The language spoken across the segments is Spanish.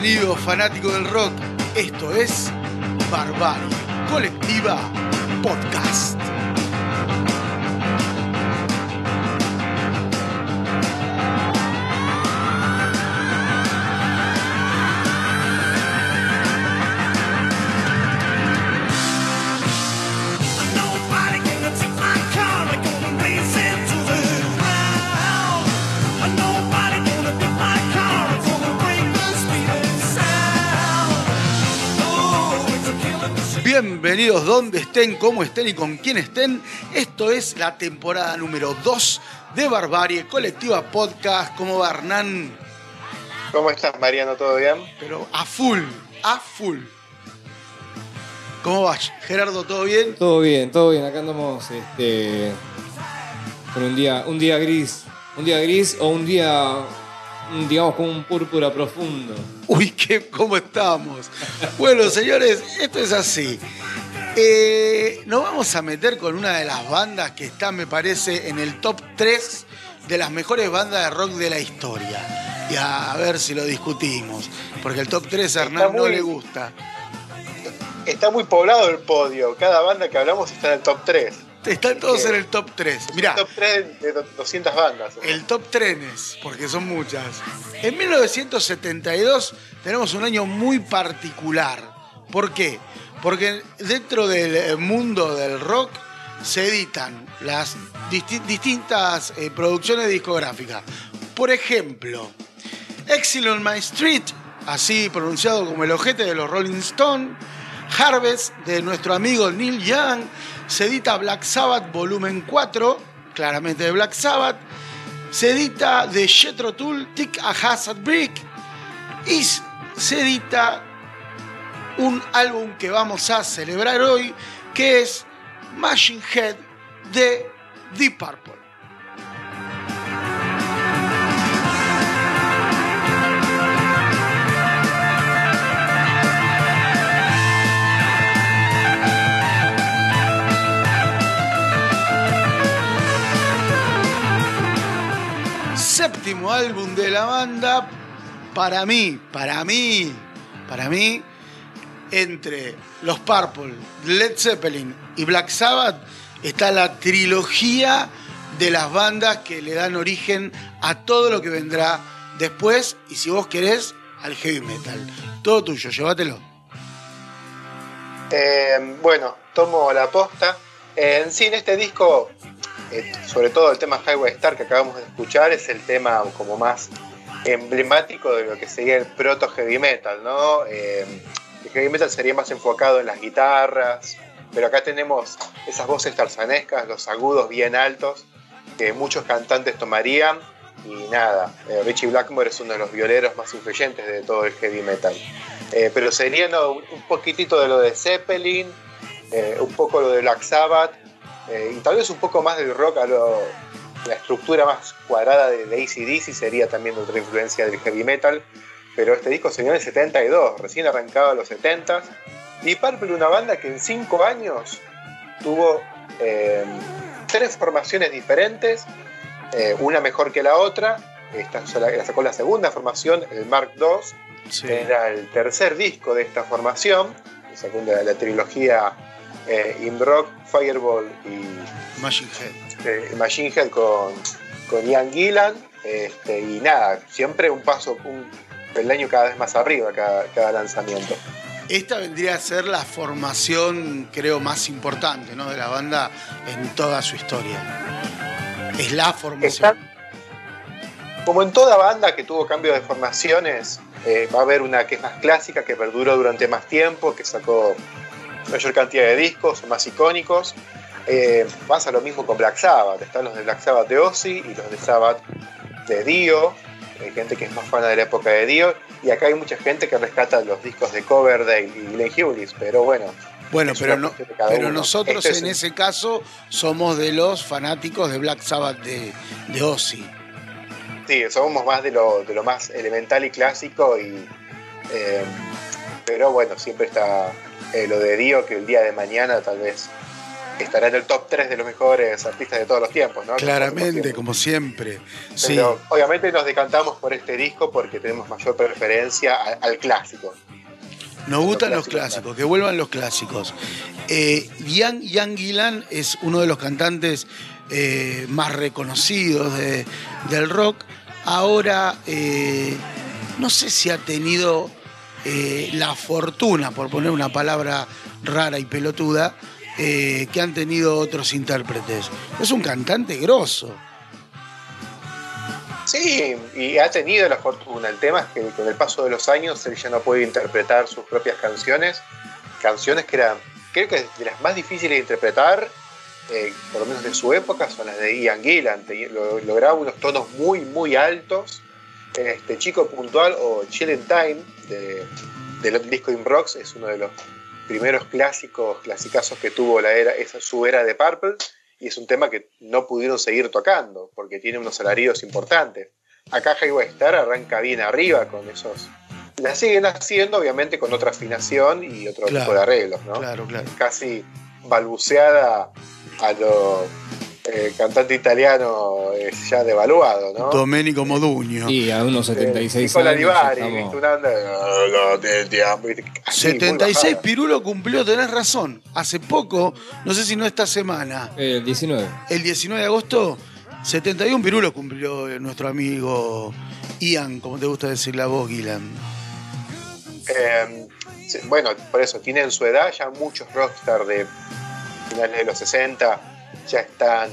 Bienvenido fanático del rock. Esto es Barbarie Colectiva Podcast. Bienvenidos donde estén, cómo estén y con quién estén. Esto es la temporada número 2 de Barbarie Colectiva Podcast. ¿Cómo va Hernán? ¿Cómo estás, Mariano? ¿Todo bien? Pero a full, a full. ¿Cómo vas, Gerardo? ¿Todo bien? Todo bien, todo bien. Acá andamos este, con un día, un día gris. Un día gris o un día, digamos, con un púrpura profundo. Uy, qué, ¿cómo estamos? Bueno, señores, esto es así. Eh, nos vamos a meter con una de las bandas que está, me parece, en el top 3 de las mejores bandas de rock de la historia. Y a, ver si lo discutimos. Porque el top 3 a Hernán no le gusta. Está muy poblado el podio. Cada banda que hablamos está en el top 3. Están todos en el top 3. Mirá, Top 3 de do- 200 bandas. el top 3, porque son muchas. En 1972 tenemos un año muy particular. ¿Por qué? Porque dentro del eh, mundo del rock se editan las disti- distintas eh, producciones discográficas. Por ejemplo, Exile on My Street, así pronunciado como el ojete de los Rolling Stones, Harvest de nuestro amigo Neil Young, se edita Black Sabbath volumen 4, claramente de Black Sabbath, se edita de Jethro Tull, Tick a Hazard Brick, y se edita un álbum que vamos a celebrar hoy, que es Machine Head de Deep Purple. Séptimo álbum de la banda, para mí, para mí, para mí, entre los Purple, Led Zeppelin y Black Sabbath está la trilogía de las bandas que le dan origen a todo lo que vendrá después y si vos querés al heavy metal. Todo tuyo, llévatelo. Eh, bueno, tomo la posta. Eh, en sí, este disco, eh, sobre todo el tema Highway Star que acabamos de escuchar, es el tema como más emblemático de lo que sería el proto heavy metal, ¿no? Eh, el heavy metal sería más enfocado en las guitarras, pero acá tenemos esas voces tarzanescas, los agudos bien altos, que muchos cantantes tomarían. Y nada, eh, Richie Blackmore es uno de los violeros más influyentes de todo el heavy metal. Pero sería un poquitito de lo de Zeppelin, un poco lo de Black Sabbath, eh, y tal vez un poco más del rock a lo, la estructura más cuadrada de, de ACDC sería también otra influencia del heavy metal. Pero este disco salió en el 72, recién arrancado a los 70 y Purple, una banda que en 5 años tuvo eh, tres formaciones diferentes, eh, una mejor que la otra. Esta la sacó la segunda formación, el Mark II, era el tercer disco de esta formación, la, la trilogía eh, In Rock, Fireball y Machine Head. eh, Machine Head con, con Ian Gillan. este, y nada, siempre un paso, un peldaño cada vez más arriba cada, cada lanzamiento. Esta vendría a ser la formación, creo, más importante ¿no? de la banda en toda su historia. Es la formación. Está- como en toda banda que tuvo cambio de formaciones, eh, va a haber una que es más clásica, que perduró durante más tiempo, que sacó mayor cantidad de discos, más icónicos. Eh, pasa lo mismo con Black Sabbath. Están los de Black Sabbath de Ozzy y los de Sabbath de Dio. Hay gente que es más fan de la época de Dio. Y acá hay mucha gente que rescata los discos de Coverdale y Glenn Hughes. Pero bueno, Bueno, pero, no, pero uno. nosotros Este es en ese caso somos de los fanáticos de Black Sabbath de, de Ozzy. Sí, somos más de lo, de lo más elemental y clásico, y, eh, pero bueno, siempre está eh, lo de Dio, que el día de mañana tal vez estará en el top 3 de los mejores artistas de todos los tiempos, ¿no? Claramente, Como siempre. Sí. Pero obviamente nos decantamos por este disco porque tenemos mayor preferencia al clásico. Nos gustan los clásicos, clásicos, que vuelvan los clásicos. Eh, Gillan es uno de los cantantes eh, más reconocidos de- del rock. Ahora, eh, no sé si ha tenido eh, la fortuna, por poner una palabra rara y pelotuda, eh, que han tenido otros intérpretes. Es un cantante grosso. Sí, y ha tenido la fortuna. El tema es que con el paso de los años él ya no puede interpretar sus propias canciones. Canciones que eran, creo que de las más difíciles de interpretar, eh, por lo menos de su época, son las de Ian Gillan. Lograba unos tonos muy, muy altos. Este Chico Puntual o Chilling Time de, del disco In Rocks es uno de los primeros clásicos, clasicazos que tuvo la era, esa, su era de Purple y es un tema que no pudieron seguir tocando porque tiene unos salarios importantes. Acá Highway Star arranca bien arriba con esos. La siguen haciendo, obviamente, con otra afinación y otro Claro, tipo de arreglos, ¿no? Claro, claro. Casi balbuceada a lo eh, cantante italiano eh, ya devaluado, ¿no? Domenico Modugno. Y a unos Eh, 76 Nicola años. ¿viste? Una onda. Muy 76 bajada. Pirulo cumplió, tenés razón. Hace poco, no sé si no esta semana, El 19. el 19 de agosto, 71 Pirulo cumplió eh, nuestro amigo Ian, como te gusta decirle a vos, Gilan. Eh, sí, bueno, por eso, tienen su edad, ya muchos rockstars de finales de los 60 ya están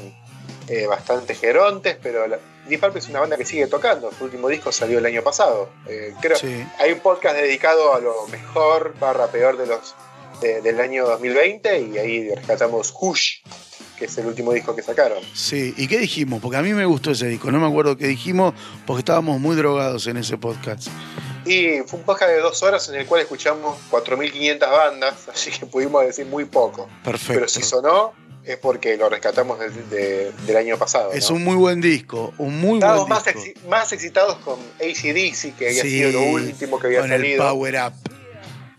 eh, bastante gerontes, pero la, Deep Purple es una banda que sigue tocando. Su último disco salió el año pasado. Eh, creo Sí. Hay un podcast dedicado a lo mejor barra peor de los de- del año 2020 y ahí rescatamos Hush, que es el último disco que sacaron. Sí, ¿y qué dijimos? Porque a mí me gustó ese disco, no me acuerdo qué dijimos, porque estábamos muy drogados en ese podcast. Y fue un podcast de dos horas en el cual escuchamos 4.500 bandas, así que pudimos decir muy poco. Perfecto. Pero si sonó, es porque lo rescatamos del, de- del año pasado. Es ¿no? un muy buen disco, un muy Estábamos buen más, disco. exi- más excitados con ACDC, que había Sí, sido lo último que había con el salido. Power Up.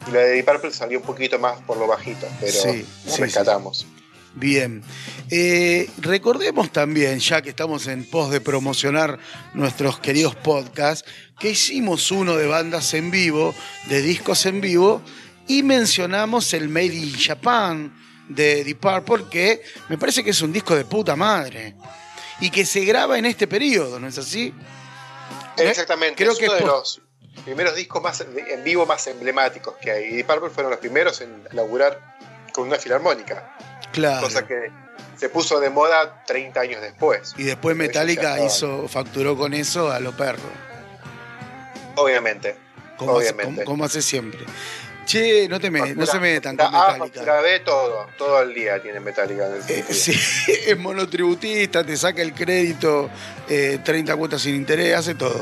Y la de Deep Purple salió un poquito más por lo bajito, pero sí, rescatamos. Bien. Eh, recordemos también, ya que estamos en pos de promocionar nuestros queridos podcasts, que hicimos uno de bandas en vivo, de discos en vivo, y mencionamos el Made in Japan de Deep Purple, que me parece que es un disco de puta madre. Y que se graba en este periodo, ¿no es así? Exactamente, Creo es que uno es de los primeros discos más en vivo más emblemáticos que hay. Y Deep Purple fueron los primeros en laburar con una filarmónica, Claro. cosa que se puso de moda 30 años después. Y después Metallica hizo, facturó con eso a lo perro. Obviamente. Como hace, Obviamente. como- como hace siempre. Che, no, te me, no se metan con Metallica. B, todo. Todo el día tiene Metallica. en el Eh, sí, es monotributista, te saca el crédito, eh, 30 cuotas sin interés, hace todo.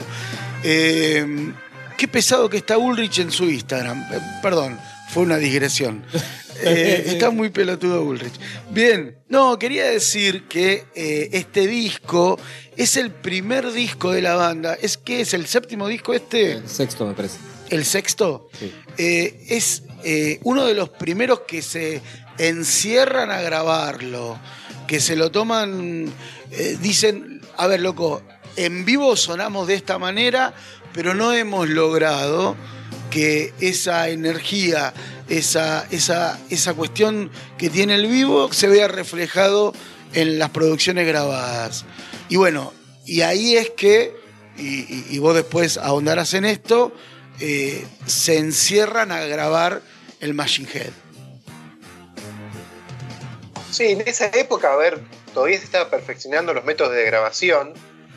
Eh, qué pesado que está Ulrich en su Instagram. Eh, perdón, fue una digresión. Eh, está muy pelotudo Ulrich. Bien, no, quería decir que eh, este disco es el primer disco de la banda. ¿Es que es el séptimo disco este? El sexto, me parece. ¿El sexto? Sí. Eh, es eh, uno de los primeros que se encierran a grabarlo, que se lo toman, eh, dicen, a ver, loco, en vivo sonamos de esta manera, pero no hemos logrado que esa energía, esa, esa, esa cuestión que tiene el vivo se vea reflejado en las producciones grabadas. Y bueno, y ahí es que, y, y- y vos después ahondarás en esto, eh, se encierran a grabar el Machine Head. Sí, en esa época, a ver, todavía se estaba perfeccionando los métodos de grabación.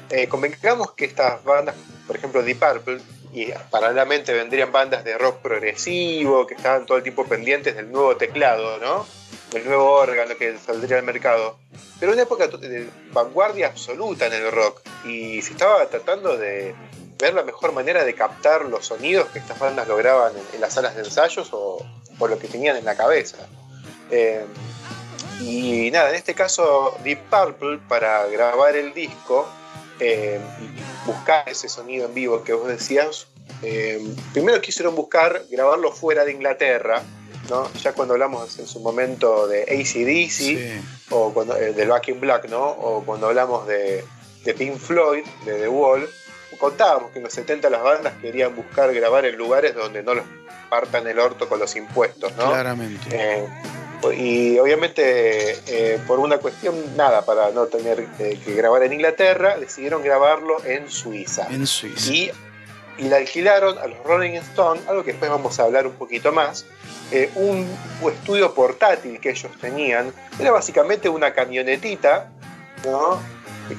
Eh, convengamos que estas bandas, por ejemplo Deep Purple, y paralelamente vendrían bandas de rock progresivo, que estaban todo el tiempo pendientes del nuevo teclado, ¿no? Del nuevo órgano que saldría al mercado. Pero una época de vanguardia absoluta en el rock, y se estaba tratando de ver la mejor manera de captar los sonidos que estas bandas lograban en, en las salas de ensayos o, o lo que tenían en la cabeza. Eh, y nada, en este caso Deep Purple para grabar el disco eh, y buscar ese sonido en vivo que vos decías, eh, primero quisieron buscar grabarlo fuera de Inglaterra ¿no? Ya cuando hablamos en su momento de ACDC, Sí. o cuando, eh, del Back in Black, ¿no? O cuando hablamos de, de Pink Floyd, de The Wall, contábamos que en los 70 las bandas querían buscar grabar en lugares donde no los partan el orto con los impuestos, ¿no? Claramente. Eh, y obviamente eh, por una cuestión, nada, para no tener eh, que grabar en Inglaterra, decidieron grabarlo en Suiza. En Suiza. Y, y le alquilaron a los Rolling Stones, algo que después vamos a hablar un poquito más, un estudio portátil que ellos tenían. Era básicamente una camionetita, ¿no?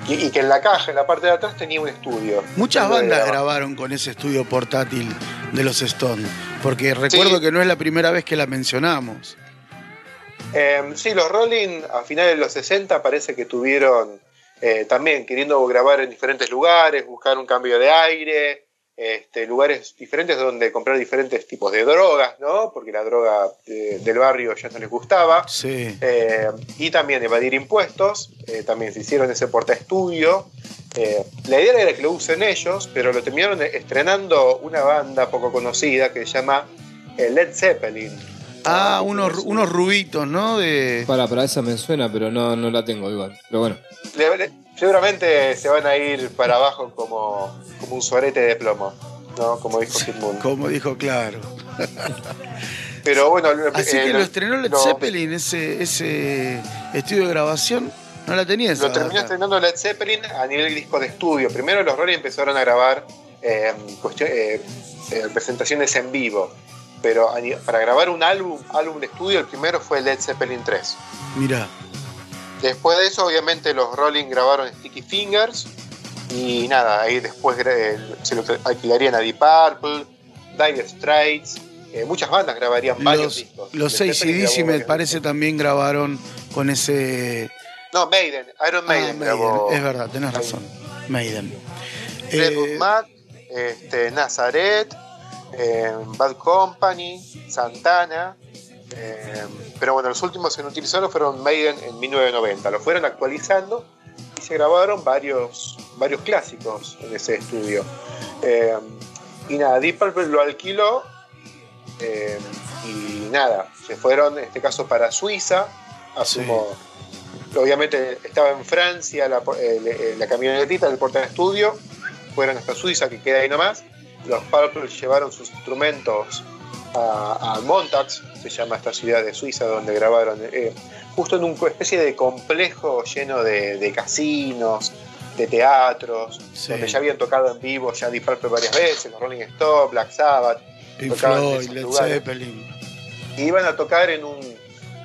Y, que en la caja, en la parte de atrás, tenía un estudio. Muchas bandas grabaron con ese estudio portátil de los Stones. Porque recuerdo Sí. que no es la primera vez que la mencionamos. Eh, sí, los Rolling a finales de los 60 parece que tuvieron eh, también queriendo grabar en diferentes lugares, buscar un cambio de aire, este, lugares diferentes donde comprar diferentes tipos de drogas, ¿no? Porque la droga eh, del barrio ya no les gustaba. Sí. Eh, y también evadir impuestos, eh, también se hicieron ese portaestudio. Eh, la idea era que lo usen ellos, pero lo terminaron estrenando una banda poco conocida que se llama eh, Led Zeppelin. Ah, ¿no? unos, unos rubitos, ¿no? De... Para, para esa me suena, pero no, no la tengo igual. Pero bueno. Le- le- seguramente se van a ir para abajo como, como un suarete de plomo, ¿no? Como dijo Kid Moon. Como dijo, claro. Pero bueno, Así eh, que lo- lo estrenó Led Zeppelin, ese, ese estudio de grabación. No la tenía esa Lo terminó estrenando Led Zeppelin a nivel disco de estudio. Primero los Rolling empezaron a grabar eh, cuestión- eh, eh, presentaciones en vivo. Pero para grabar un álbum, álbum de estudio, el primero fue Led Zeppelin 3. Mirá. Después de eso, obviamente, los Rolling grabaron Sticky Fingers. Y nada, ahí después se lo alquilarían a Deep Purple, Dire Straits. eh, muchas bandas grabarían varios Los, discos. los seis CDs, me parece, discos. también grabaron con ese. No, Maiden, Iron Ah, Maiden, grabó. Es verdad, tenés razón. Maiden. Fleetwood Eh, Mac, este, Nazareth, eh, Bad Company, Santana. Eh, pero bueno, los últimos en utilizarlo fueron Maiden en 1990. Lo fueron actualizando y se grabaron varios, varios clásicos en ese estudio. Eh, y nada, Deep Purple lo alquiló eh, y nada, se fueron en este caso para Suiza. Asumo, obviamente estaba en Francia la, la camionetita del porta estudio, fueron hasta Suiza que queda ahí nomás. Los Purple llevaron sus instrumentos a, a Montax, se llama esta ciudad de Suiza donde grabaron, eh, justo en una especie de complejo lleno de, de casinos, de teatros, Sí. donde ya habían tocado en vivo ya Deep Purple varias veces, los Rolling Stones, Black Sabbath, Pink Floyd, Led. Zeppelin. y iban a tocar en un,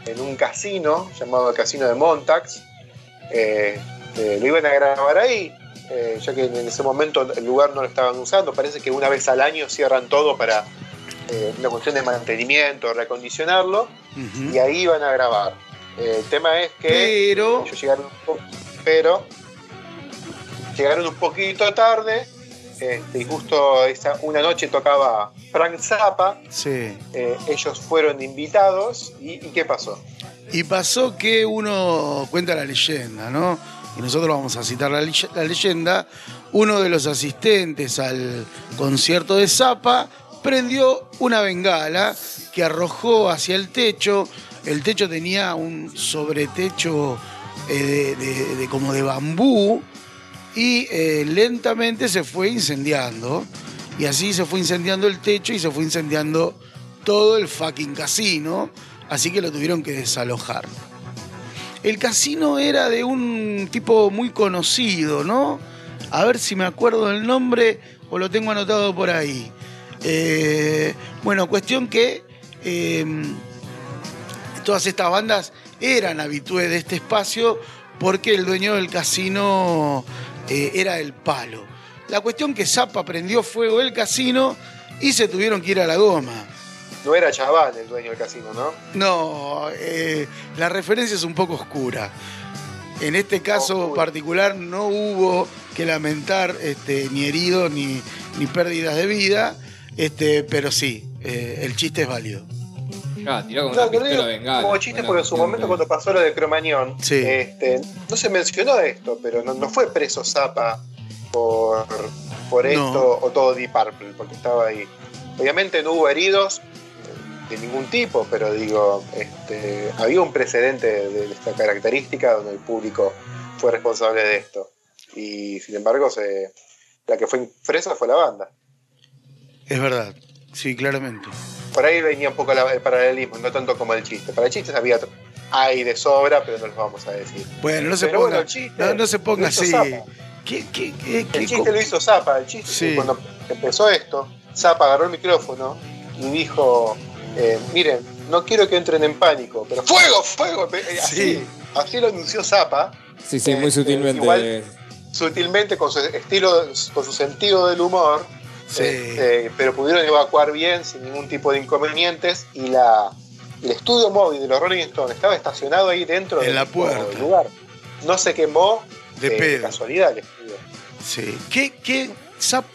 en un casino llamado el Casino de Montax. Eh, eh, lo iban a grabar ahí, eh, ya que en ese momento el lugar no lo estaban usando. Parece que una vez al año cierran todo para eh, una cuestión de mantenimiento, reacondicionarlo, Ujú. y ahí iban a grabar. Eh, el tema es que Pero. ellos llegaron un pero llegaron un poquito tarde. este, y justo esa, una noche tocaba Frank Zappa, Sí. eh, ellos fueron invitados y, ¿y qué pasó? Y pasó que uno cuenta la leyenda, ¿no? Y nosotros vamos a citar la, la leyenda. Uno de los asistentes al concierto de Zappa prendió una bengala que arrojó hacia el techo. El techo tenía un sobretecho eh, de, como de bambú y eh, lentamente se fue incendiando. Y así se fue incendiando el techo y se fue incendiando todo el fucking casino. Así que lo tuvieron que desalojar. El casino era de un tipo muy conocido, ¿no? A ver si me acuerdo del nombre o lo tengo anotado por ahí. Eh, bueno, cuestión que eh, todas estas bandas eran habitués de este espacio porque el dueño del casino eh, era el palo. La cuestión que Zappa prendió fuego el casino y se tuvieron que ir a la goma. No era Chaván el dueño del casino, ¿no? No, eh, la referencia es un poco oscura. En este caso particular no hubo que lamentar este, ni heridos ni, ni pérdidas de vida, este, pero sí, eh, el chiste es válido. Ah, tiró con No, una te lo pistola digo bengala. como chiste porque en su momento cuando pasó lo de Cromañón, Sí. este, no se mencionó esto, pero no, no fue preso Zappa por, por No. esto o todo Deep Purple, porque estaba ahí. Obviamente no hubo heridos, de ningún tipo, pero digo, este, había un precedente de, de esta característica donde el público fue responsable de esto. Y sin embargo, se, la que fue fresa fue la banda. Es verdad, sí, claramente. Por ahí venía un poco el paralelismo, no tanto como el chiste. Para el chiste había hay de sobra, pero no los vamos a decir. Bueno, no se Pero ponga, bueno, el chiste no, no se ponga así. ¿Qué, qué, qué, qué El chiste lo hizo Zapa, el chiste Sí. cuando empezó esto, Zapa agarró el micrófono y dijo, eh, miren, no quiero que entren en pánico, pero fuego, fuego, Eh, así, Sí. así lo anunció Zapa, Sí, sí, muy Este, sutilmente. igual- sutilmente con su estilo, con su sentido del humor, Sí. este, pero pudieron evacuar bien sin ningún tipo de inconvenientes y la el estudio móvil de los Rolling Stones estaba estacionado ahí dentro En del la puerta. lugar. No se quemó De eh, pedo. casualidad el estudio. Sí. ¿Qué, qué,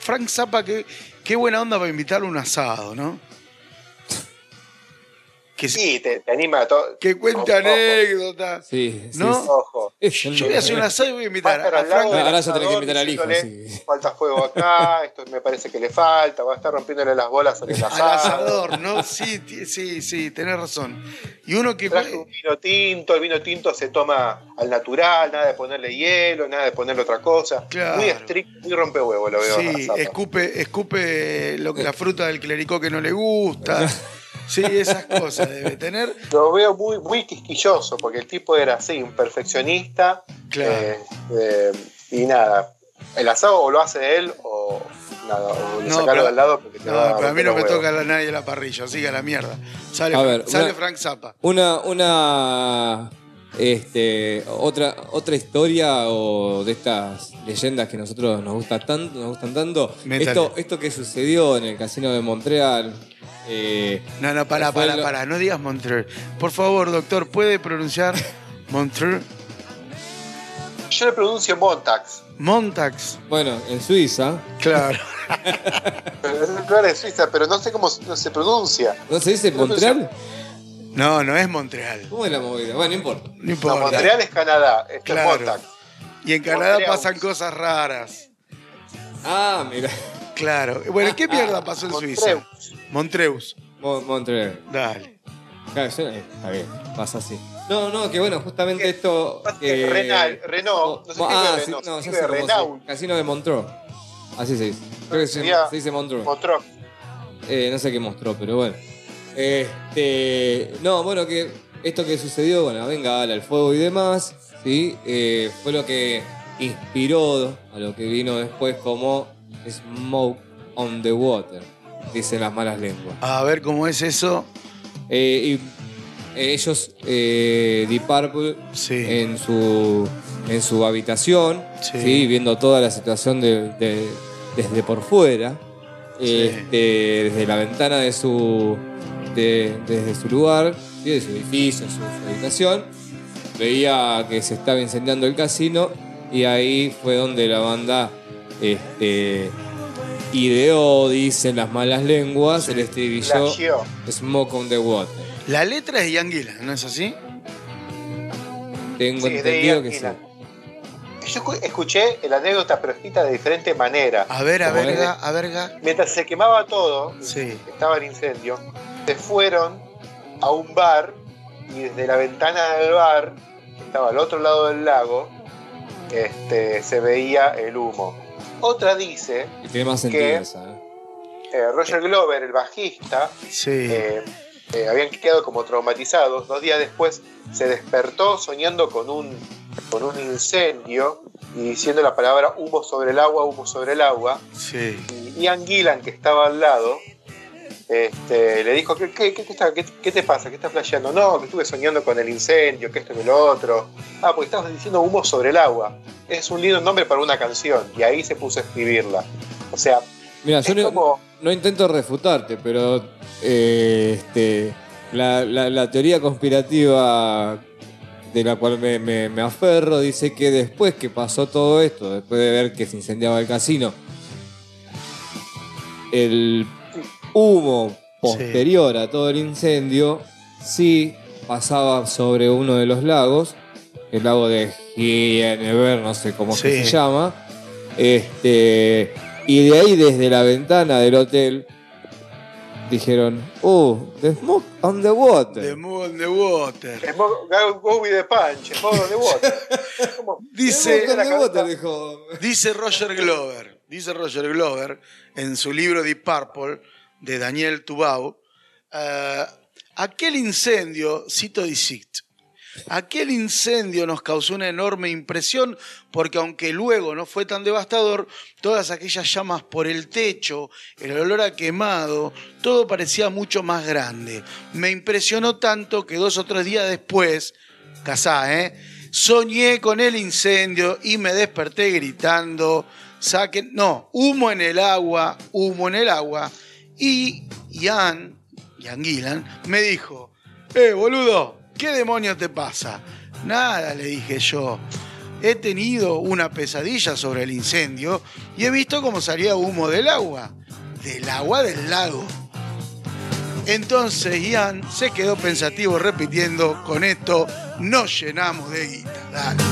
Frank Zappa, qué, qué buena onda para invitarle un asado, ¿no? Que, Sí, te, te anima a todo. que cuente Ojo, anécdotas. Sí, sí. ¿No? sí. Ojo. Yo voy a hacer un asado y voy a invitar a a al del Ahora ya tenés que asador invitar al hijo. Falta fuego acá, esto me parece que le falta, va a estar rompiéndole las bolas al Al asado. asador, ¿no? Sí, sí, sí, tenés razón. Y uno que. Traje un vino tinto, el vino tinto se toma al natural, nada de ponerle hielo, nada de ponerle otra cosa. Claro. Muy estricto, muy rompehuevo lo veo. a Sí, escupe, escupe lo que, la fruta del clericó que no le gusta. Sí, esas cosas debe tener. Lo veo muy, muy quisquilloso, porque el tipo era así, un perfeccionista. Claro. eh, eh, y nada, el asado o lo hace él o nada, o No, sacarlo pero- del lado porque te No, a pero a mí no me toca la nadie la parrilla, así que a la mierda. Sale, A ver, sale una- Frank Zappa. Una, una, este, otra, otra historia o de estas leyendas que nosotros nos gusta tanto, nos gustan tanto. Métale. Esto, esto que sucedió en el casino de Montreal. eh, No, no, pará, lo- pará, no digas Montreal. Por favor, doctor, ¿puede pronunciar Montreal? Yo le pronuncio Montax. Montax. bueno, en Suiza. Claro. Lugar de Suiza, pero no sé cómo se pronuncia. ¿No se dice Montreal? No, no es Montreal. ¿Cómo es la movida? Bueno, no importa. No No, importa. Montreal es Canadá, Claro. es Montax. Y en Canadá Montreal. pasan cosas raras. Ah, mira. Claro. Bueno, ¿qué mierda pasó en Suiza? Montreux. Montreus. Mo- Montreal. Dale. Claro, yo- eh, está bien, pasa así. No, no, que bueno, justamente esto. Que- Renal- Renault, no escribe ah, sí, se no, sé se- Renault. Casino de Montreux. Así se dice. Creo que se dice Montreux. Montreux. Eh, no sé qué mostró, pero bueno. Este, no, bueno, que esto que sucedió, bueno, venga, al fuego y demás, ¿sí? Eh, fue lo que inspiró a lo que vino después como Smoke on the Water, dicen las malas lenguas. A ver cómo es eso. Eh, y ellos, eh, Deep Purple, Sí. en su, en su habitación, Sí. ¿sí? viendo toda la situación de- de- desde por fuera, este, desde la ventana de su, de- desde su lugar, ¿sí? de su edificio, su, su habitación, veía que se estaba incendiando el casino y ahí fue donde la banda este, ideó, dicen las malas lenguas, el estribillo Plagió. Smoke on the Water. La letra es Ian Gillan, ¿no es así? Tengo Sí, es de entendido Ian que sí. Gillan. Yo escu- escuché la anécdota, pero escrita de diferente manera. A ver, a ¿Cómo verga, a verga. Mientras se quemaba todo, Sí. estaba el incendio, se fueron a un bar y desde la ventana del bar, que estaba al otro lado del lago, este, se veía el humo. Otra dice, Y tiene más esa. ¿eh? eh, Roger Glover, el bajista, Sí. eh, eh, habían quedado como traumatizados. Dos días después se despertó soñando con un, con un incendio y diciendo la palabra humo sobre el agua, humo sobre el agua. Sí. Y Ian Gillan, que estaba al lado, este, le dijo, ¿qué, qué, qué, está- te pasa? ¿Qué estás flasheando? No, que estuve soñando con el incendio, que esto y lo otro. Ah, porque estabas diciendo humo sobre el agua. Es un lindo nombre para una canción. Y ahí se puso a escribirla. O sea, Mira, yo no, intento refutarte, pero eh, este, la, la- la teoría conspirativa de la cual me, me- me aferro dice que después que pasó todo esto, después de ver que se incendiaba el casino, el humo posterior a todo el incendio sí pasaba sobre uno de los lagos, el lago de Gienever, no sé cómo Sí. se llama, este, y de ahí desde la ventana del hotel dijeron, oh, the smoke on the water. The the Water. Smoke- Go, go with the punch, smoke on the water. Como- Dice- Smoke on the water, dijo. Dice Roger Glover, dice Roger Glover en su libro Deep Purple de Daniel Tubau, eh, aquel incendio, cito Disict, aquel incendio nos causó una enorme impresión porque aunque luego no fue tan devastador, todas aquellas llamas por el techo, el olor a quemado, todo parecía mucho más grande. Me impresionó tanto que dos o tres días después, casá, ¿eh? Soñé con el incendio y me desperté gritando, saquen, no, humo en el agua, humo en el agua. Y Ian, Ian Gillan, me dijo, eh, boludo, ¿qué demonios te pasa? Nada, le dije yo. He tenido una pesadilla sobre el incendio y he visto cómo salía humo del agua, del agua del lago. Entonces Ian se quedó pensativo repitiendo, con esto nos llenamos de guita. Dale.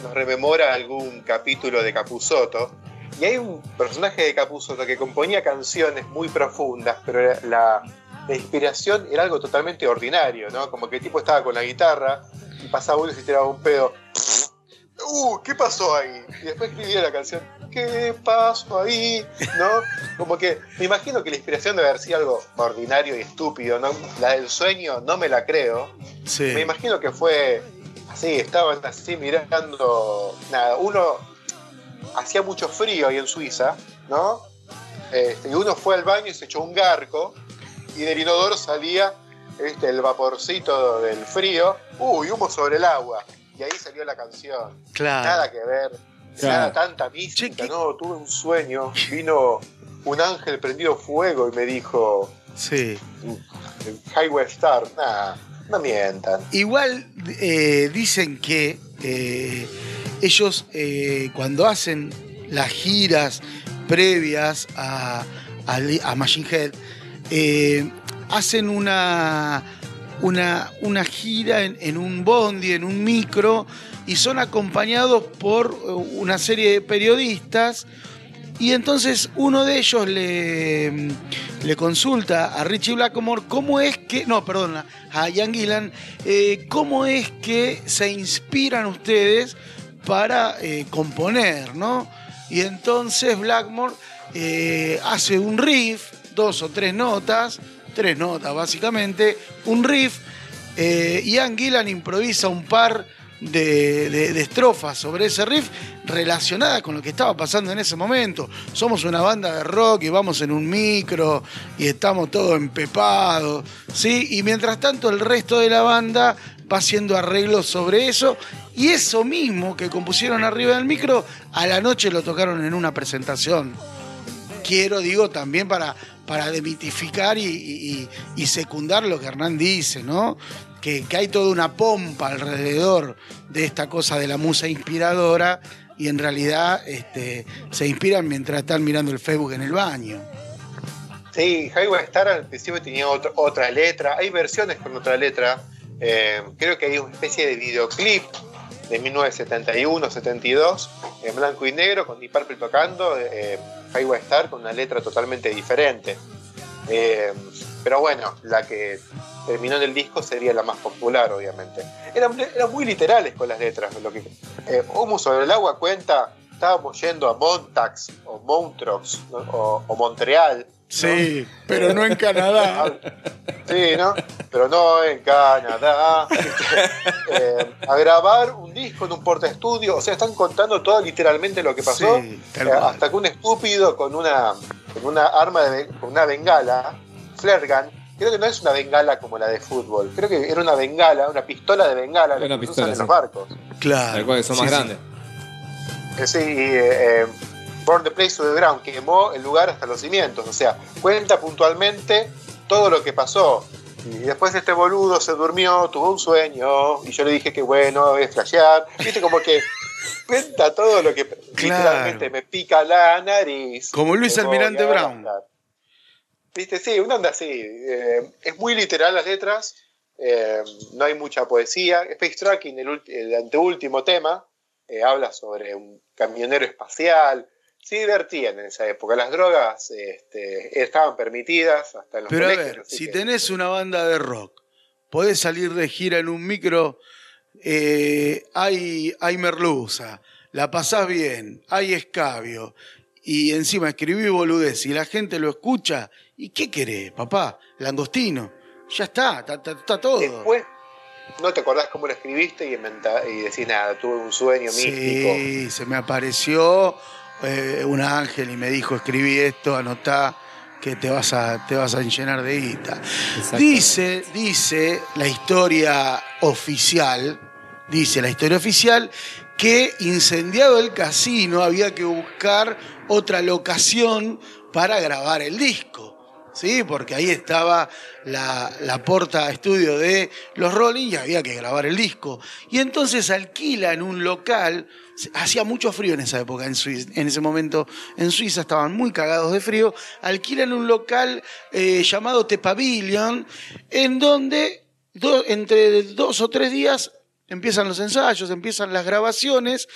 Nos rememora algún capítulo de Capusotto. Y hay un personaje de Capusotto que componía canciones muy profundas, pero la, la inspiración era algo totalmente ordinario, ¿no? Como que el tipo estaba con la guitarra y pasaba uno y se tiraba un pedo. ¡Uh! ¿Qué pasó ahí? Y después escribía la canción. ¿Qué pasó ahí? ¿No? Como que me imagino que la inspiración debe haber sido algo ordinario y estúpido, ¿no? La del sueño no me la creo. Sí. Me imagino que fue así, estaban así mirando. Nada, uno hacía mucho frío ahí en Suiza, ¿no? Este, y uno fue al baño y se echó un garco, y del inodoro salía este, el vaporcito del frío, uy, humo sobre el agua. Y ahí salió la canción. Claro. Nada que ver, Claro. nada tanta mística, Che, ¿qué- no, tuve un sueño, vino un ángel prendido fuego y me dijo, Sí. Highway Star, nada, no mientan. Igual eh, dicen que eh, ellos eh, cuando hacen las giras previas a, a, Machine Head, hacen una, una, una gira en, en un bondi, en un micro, y son acompañados por una serie de periodistas. Y entonces uno de ellos le, le consulta a Richie Blackmore cómo es que, no, perdón, a Ian Gillan, eh, cómo es que se inspiran ustedes para eh, componer, ¿no? Y entonces Blackmore eh, hace un riff, dos o tres notas, tres notas básicamente, un riff, eh, Ian Gillan improvisa un par de, de- estrofas sobre ese riff relacionadas con lo que estaba pasando en ese momento. Somos una banda de rock y vamos en un micro y estamos todos empepados, ¿sí? Y mientras tanto el resto de la banda va haciendo arreglos sobre eso y eso mismo que compusieron arriba del micro, a la noche lo tocaron en una presentación quiero, digo, también para, para demitificar y, secundar lo que Hernán dice, ¿no? Que, que hay toda una pompa alrededor de esta cosa de la musa inspiradora y en realidad este, se inspiran mientras están mirando el Facebook en el baño. Sí, Highway Star al principio tenía otro- otra letra. Hay versiones con otra letra. Eh, creo que hay una especie de videoclip de 1971-72 en blanco y negro con Deep Purple tocando eh, Highway Star con una letra totalmente diferente. Eh, pero bueno, la que terminó en el disco sería la más popular, obviamente. Eran, muy literales con las letras. Lo que, eh, sobre el agua cuenta estábamos yendo a Montax o Montrox o Montreal. ¿No? Sí, pero no en Canadá. Sí, ¿no? Pero no en Canadá. Eh, a grabar un disco en un porta estudio. O sea, están contando todo literalmente lo que pasó. Sí, Eh, hasta que un estúpido con una, con una arma, de, con una bengala, flare gun, creo que no es una bengala como la de fútbol. Creo que era una bengala, una pistola de bengala, la que pistola, usan en sí. los barcos. Claro. Tal cual que son Sí, más sí. grandes. Eh, sí, y, eh, Burn the Place to the Ground, quemó el lugar hasta los cimientos. O sea, cuenta puntualmente todo lo que pasó. Y después este boludo se durmió, tuvo un sueño, y yo le dije que bueno, voy a flashear. Viste, como que cuenta todo lo que literalmente me pica la nariz. Como Luis Almirante Brown. Viste, sí, una onda así. eh, es muy literal las letras, eh, no hay mucha poesía. Space Tracking, el anteúltimo tema, eh, habla sobre un camionero espacial. Se divertían en esa época. Las drogas este, estaban permitidas hasta en los Pero a ver, si que- tenés una banda de rock, podés salir de gira en un micro, eh, hay, hay merluza, la pasás bien, hay escabio, y encima escribí boludez y la gente lo escucha, ¿y qué querés, papá? Langostino. Ya está, está, está- está todo. Después, no te acordás cómo lo escribiste y, inventa- y decís nada, tuve un sueño místico. Sí, se me apareció eh, un ángel y me dijo, escribí esto, anotá que te vas a, te vas a llenar de guita. Dice, dice la historia oficial, dice la historia oficial, que incendiado el casino había que buscar otra locación para grabar el disco. ¿Sí? Porque ahí estaba la, la porta estudio de los Rolling y había que grabar el disco. Y entonces alquilan un local. Hacía mucho frío en esa época, en, Suiza, en ese momento en Suiza estaban muy cagados de frío. Alquilan un local eh, llamado The Pavilion, en donde do- entre dos o tres días empiezan los ensayos, empiezan las grabaciones,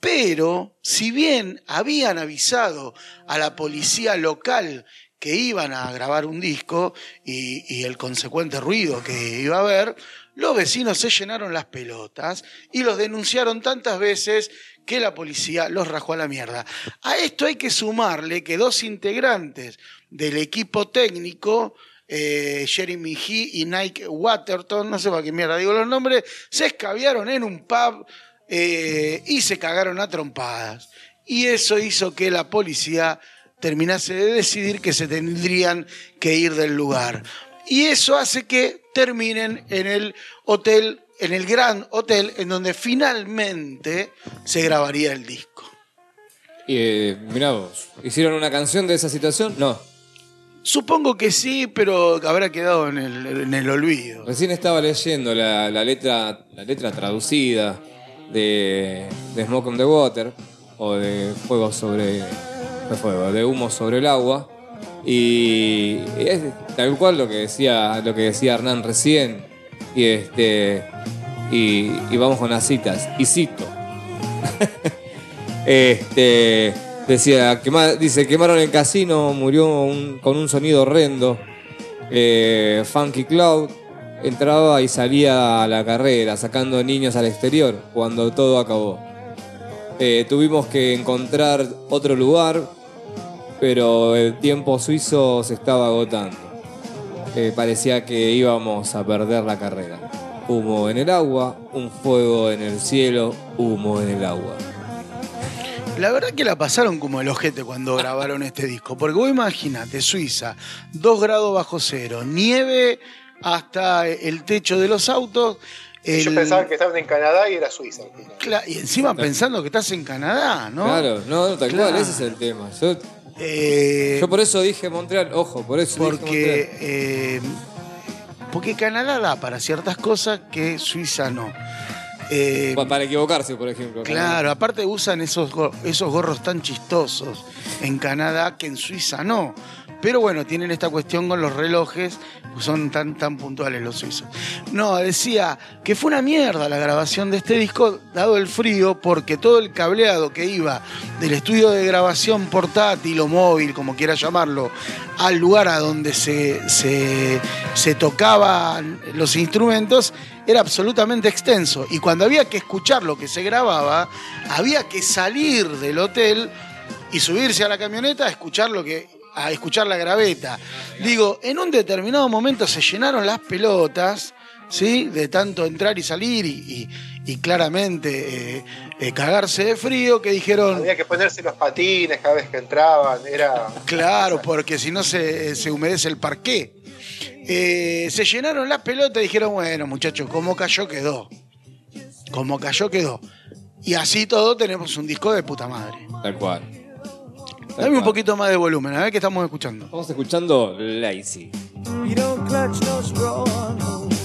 pero si bien habían avisado a la policía local que iban a grabar un disco y, y el consecuente ruido que iba a haber, los vecinos se llenaron las pelotas y los denunciaron tantas veces que la policía los rajó a la mierda. A esto hay que sumarle que dos integrantes del equipo técnico, eh, Jeremy Hee y Nike Waterton, no sé para qué mierda digo los nombres, se escabiaron en un pub eh, y se cagaron a trompadas. Y eso hizo que la policía terminase de decidir que se tendrían que ir del lugar. Y eso hace que terminen en el hotel, en el gran hotel, en donde finalmente se grabaría el disco. Y eh, mirá vos, ¿hicieron una canción de esa situación? No. Supongo que sí, pero habrá quedado en el, en el olvido. Recién estaba leyendo la, la letra, la letra traducida de, de Smoke on the Water, o de Fuego sobre. de fuego, de humo sobre el agua. Y es tal cual lo que decía, lo que decía Hernán recién. Y este. Y, vamos con las citas. Y cito. este. Decía, quema- dice, quemaron el casino, murió con un sonido horrendo. Eh, Funky Cloud entraba y salía a la carrera, sacando niños al exterior, cuando todo acabó. Eh, tuvimos que encontrar otro lugar, pero el tiempo suizo se estaba agotando. Eh, parecía que íbamos a perder la carrera. Humo en el agua, un fuego en el cielo, humo en el agua. La verdad que la pasaron como el ojete cuando grabaron este disco. Porque vos imaginate, Suiza, 2 grados bajo cero, nieve hasta el techo de los autos. Yo pensaba que estaban en Canadá y era Suiza. al final. Cla- Y encima pensando que estás en Canadá, ¿no? Claro, no, no, tal Claro. cual, ese es el tema. Yo, Eh, yo por eso dije Montreal, ojo, por eso dije Montreal. porque, eh, porque Canadá da para ciertas cosas que Suiza no. Eh, Pa- Para equivocarse, por ejemplo. Claro, aparte usan esos, esos gorros tan chistosos en Canadá que en Suiza no. Pero bueno, tienen esta cuestión con los relojes, pues son tan, tan puntuales los suizos. No, decía que fue una mierda la grabación de este disco, dado el frío, porque todo el cableado que iba del estudio de grabación portátil o móvil, como quiera llamarlo, al lugar a donde se, se, se tocaban los instrumentos, era absolutamente extenso. Y cuando había que escuchar lo que se grababa, había que salir del hotel y subirse a la camioneta a escuchar lo que a escuchar la graveta. Digo, en un determinado momento se llenaron las pelotas, ¿sí? De tanto entrar y salir y, y- y claramente eh, eh, cagarse de frío, que dijeron, Había que ponerse los patines cada vez que entraban, era... claro, porque si no se, se humedece el parqué. Eh, se llenaron las pelotas y dijeron, bueno, muchachos, como cayó quedó. Como cayó quedó. Y así todo tenemos un disco de puta madre. Tal cual. Dame un poquito más de volumen, a ver qué estamos escuchando. Estamos escuchando Lazy. You don't clutch no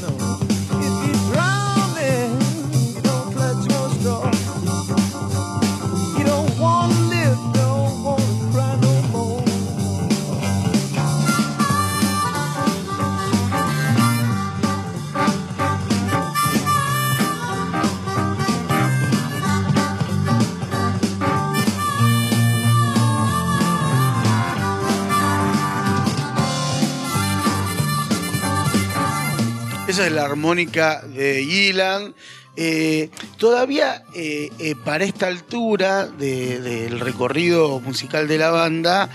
Esa es la armónica de Gillan. Eh, todavía eh, eh, para esta altura de- del recorrido musical de la banda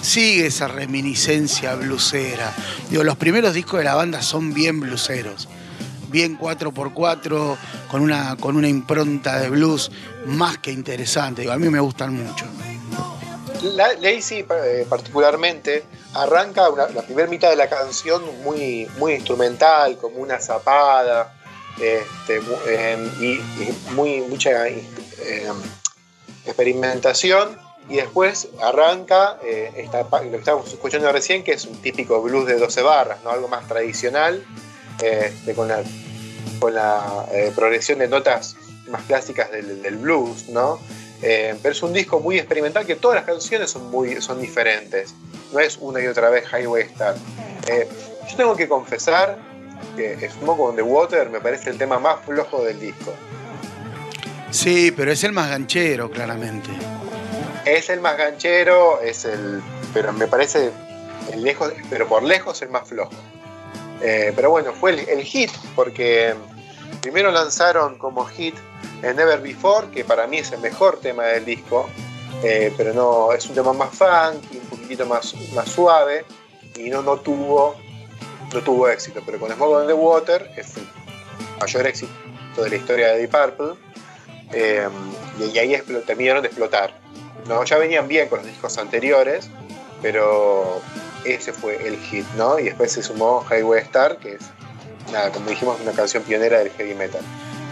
sigue esa reminiscencia blusera. Digo, los primeros discos de la banda son bien bluseros, bien 4x4, con una, con una impronta de blues más que interesante. Digo, a mí me gustan mucho. La, Lazy eh, particularmente arranca la primera mitad de la canción muy, muy instrumental, como una zapada, este, eh, y, muy, mucha eh, experimentación, y después arranca eh, esta lo que estábamos escuchando recién, que es un típico blues de 12 barras, ¿no? algo más tradicional, este, con la, con la progresión de notas más clásicas del, del blues, ¿no? Eh, pero es un disco muy experimental que todas las canciones son, muy, son diferentes. No es una y otra vez Highway Star. Eh, yo tengo que confesar que Smoke on the Water me parece el tema más flojo del disco. Sí, pero es el más ganchero, claramente. Es el más ganchero, es el. Pero me parece el lejos, pero por lejos el más flojo. Eh, pero bueno, fue el, el hit, porque primero lanzaron como hit el Never Before, que para mí es el mejor tema del disco, eh, pero no, es un tema más funky, un poquitito más, más suave, y no, no tuvo no tuvo éxito. Pero con Smoke on the Water es el mayor éxito de la historia de Deep Purple, eh, y, ahí terminaron de explotar. ¿no? Ya venían bien con los discos anteriores, pero ese fue el hit, ¿no? Y después se sumó Highway Star, que es, nada, como dijimos, una canción pionera del heavy metal.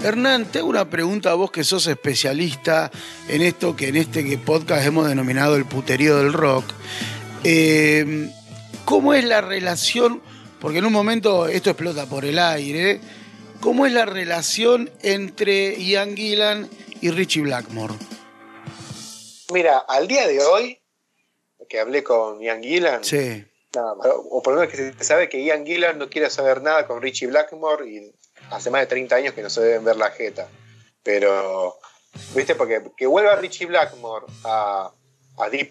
Hernán, te hago una pregunta a vos que sos especialista en esto que en este podcast hemos denominado el puterío del rock. Eh, ¿Cómo es la relación? Porque en un momento esto explota por el aire. ¿Cómo es la relación entre Ian Gillan y Richie Blackmore? Mira, al día de hoy, que hablé con Ian Gillan, Sí. nada más, o por lo menos que se sabe que Ian Gillan no quiere saber nada con Richie Blackmore y hace más de 30 años que no se deben ver la jeta. Pero, ¿viste? Porque que vuelva Richie Blackmore a, a Deep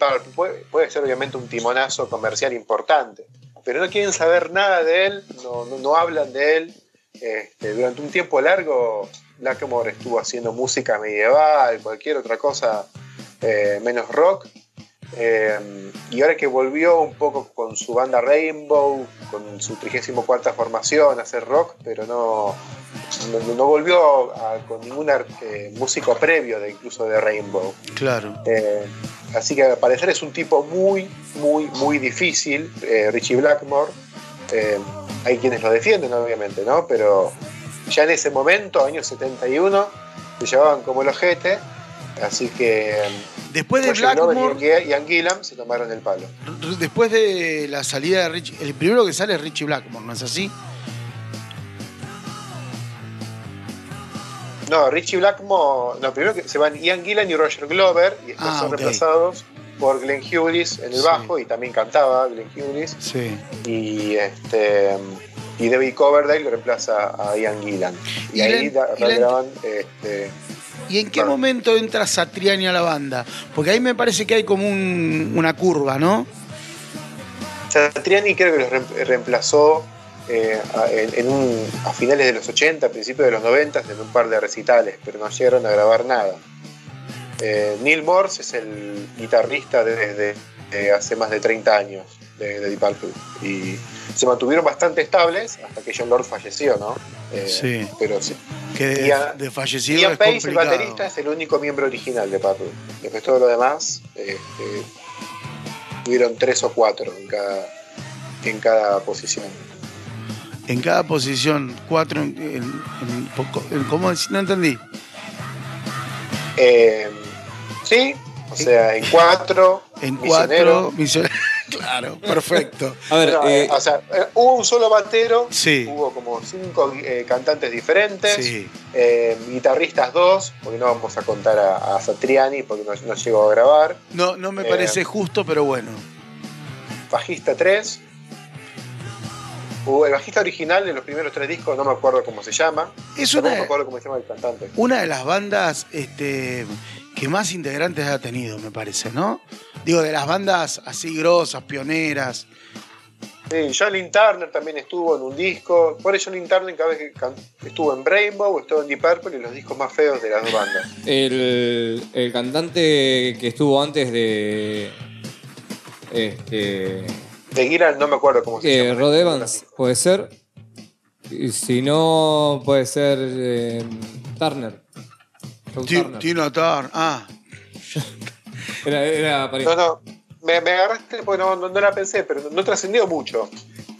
puede, ser obviamente un timonazo comercial importante. Pero no quieren saber nada de él, no, no, no hablan de él. Este, durante un tiempo largo, Blackmore estuvo haciendo música medieval, cualquier otra cosa eh, menos rock. Eh, y ahora que volvió un poco con su banda Rainbow, con su 34 formación a hacer rock, pero no, no, no volvió a- con ningún eh, músico previo de incluso de Rainbow. Claro. Eh, así que al parecer es un tipo muy, muy, muy difícil, Richie Blackmore. Hay quienes lo defienden, obviamente, ¿no? Pero ya en ese momento, años 71, se llevaban como el ojete. Así que Después de Blackmore, y Gillan se tomaron el palo. después de la salida de Richie, el primero que sale es Richie Blackmore, ¿no es así? No, Richie Blackmore, no, primero que se van Ian Gillan y Roger Glover y después Ah, son reemplazados por Glenn Hughes en el Sí. bajo y también cantaba Glenn Hughes. Sí. Y este y David Coverdale lo reemplaza a Ian Gillan. Y, Y ahí graban, este, ¿Y en qué momento entra Satriani a la banda? Porque ahí me parece que hay como un- una curva, ¿no? Satriani creo que los reem- reemplazó eh, a, a finales de los 80, principios de los 90 en un par de recitales, pero no llegaron a grabar nada. Eh, Neil Morse es el guitarrista desde de hace más de 30 años de, de Deep Purple y se mantuvieron bastante estables hasta que John Lord falleció, ¿no? Eh, Sí. Pero sí. Que de, Ian- de fallecido Ian es Pace, el baterista, es el único miembro original de Purple. Después todo lo demás, este, tuvieron tres o cuatro en cada, en cada posición. En cada posición, cuatro en, en- en ¿Cómo? No entendí. Eh, sí, o sea, en cuatro. En misionero. cuatro misioneros. claro, perfecto. A ver, No, eh, o sea, eh, hubo un solo batero, Sí. hubo como cinco eh, cantantes diferentes, Sí. eh, guitarristas dos, porque no vamos a contar a, a Satriani porque no, no llegó a grabar, No, no me Eh. parece justo, pero bueno. bajista tres. Hubo el bajista original de los primeros tres discos, no me acuerdo cómo se llama. Es una, me acuerdo cómo se llama el cantante. una de las bandas este, que más integrantes ha tenido, me parece, ¿no? Digo, de las bandas así grosas, pioneras. Sí, John Lynn Turner también estuvo en un disco. Por eso John Lynn Turner cada vez que estuvo en Rainbow, estuvo en Deep Purple y los discos más feos de las dos bandas. el, el cantante que estuvo antes de. Este. De Gillan no me acuerdo cómo se eh, llama. Rod Evans, puede ser. Y si no, puede ser eh, Turner. Joe Ti- Turner. Tino Turner. Ah, Era, era parecido. No, no. Me, me agarraste porque no, no, no la pensé, pero no, trascendió mucho.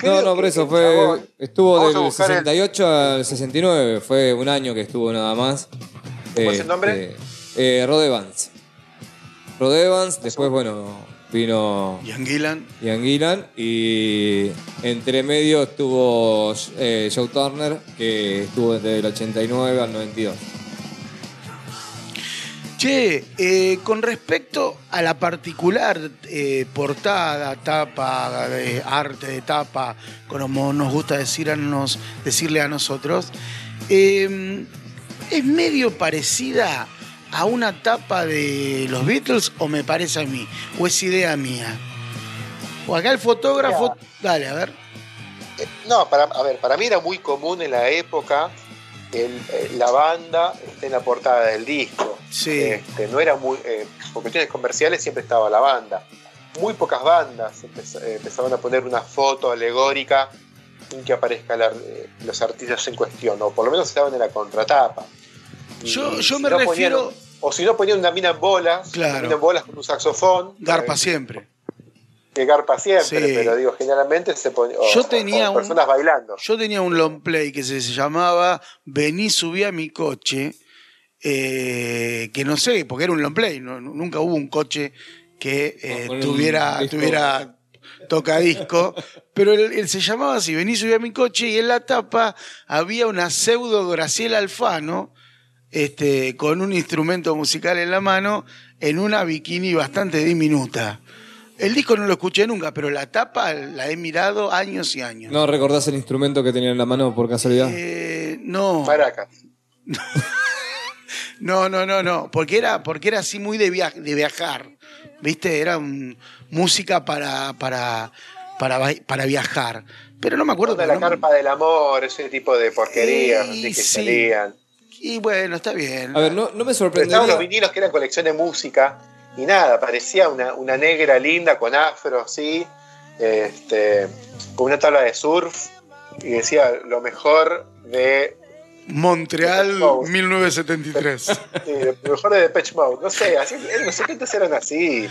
No, no, por eso fue. Estuvo del buscar el- 68 al 69. Fue un año que estuvo nada más. ¿Cómo es el nombre? Este, eh, Rod Evans. Rod Evans, después, bueno, vino Ian Gillan. Ian Gillan y entre medio estuvo eh, Joe Turner, que estuvo desde el 89 al 92. Che, eh, con respecto a la particular eh, portada, tapa, de arte de tapa, como nos gusta decir a nos- decirle a nosotros, eh, ¿es medio parecida a una tapa de los Beatles o me parece a mí? ¿O es idea mía? O acá el fotógrafo... Dale, a ver. Eh, No, para, a ver, para mí era muy común en la época el- eh, la banda esté en la portada del disco. Sí. Este, no era muy. Eh, por cuestiones comerciales siempre estaba la banda. Muy pocas bandas empez- eh, empezaban a poner una foto alegórica sin que aparezcan los artistas en cuestión, o por lo menos estaban en la contratapa. Y Yo- yo si me no refiero- ponían- o si no ponían una mina en bolas, Claro. una mina en bolas con un saxofón. Garpa siempre. Que garpa siempre, Sí. pero digo, generalmente se ponía. Yo o- tenía o un- personas bailando. Yo tenía un long play que se llamaba Vení, subí a mi coche, eh, que no sé, porque era un long play, no- nunca hubo un coche que eh, un tuviera, disco. tuviera tocadisco, pero él, él se llamaba así, Vení, subí a mi coche, y en la tapa había una pseudo Graciela Alfano, este, con un instrumento musical en la mano, en una bikini bastante diminuta. El disco no lo escuché nunca, pero la tapa la he mirado años y años. ¿No recordás el instrumento que tenía en la mano por casualidad? Eh, no, Maracas. no, no, no, no, porque era, porque era así muy de, via- de viajar, ¿viste? Era un- música para, para, para, para viajar. Pero no me acuerdo. Onda la no- carpa del amor, ese tipo de porquerías Eh, así que sí. salían. Y bueno, está bien. A ver, no, no me Pero estaban los sorprendería. vinilos que eran colección de música y nada, parecía una, una negra linda con afro así, este, con una tabla de surf y decía lo mejor de, Montreal Oh. 1973. sí, lo mejor de Depeche Mode, no sé, así, en los 70 eran así.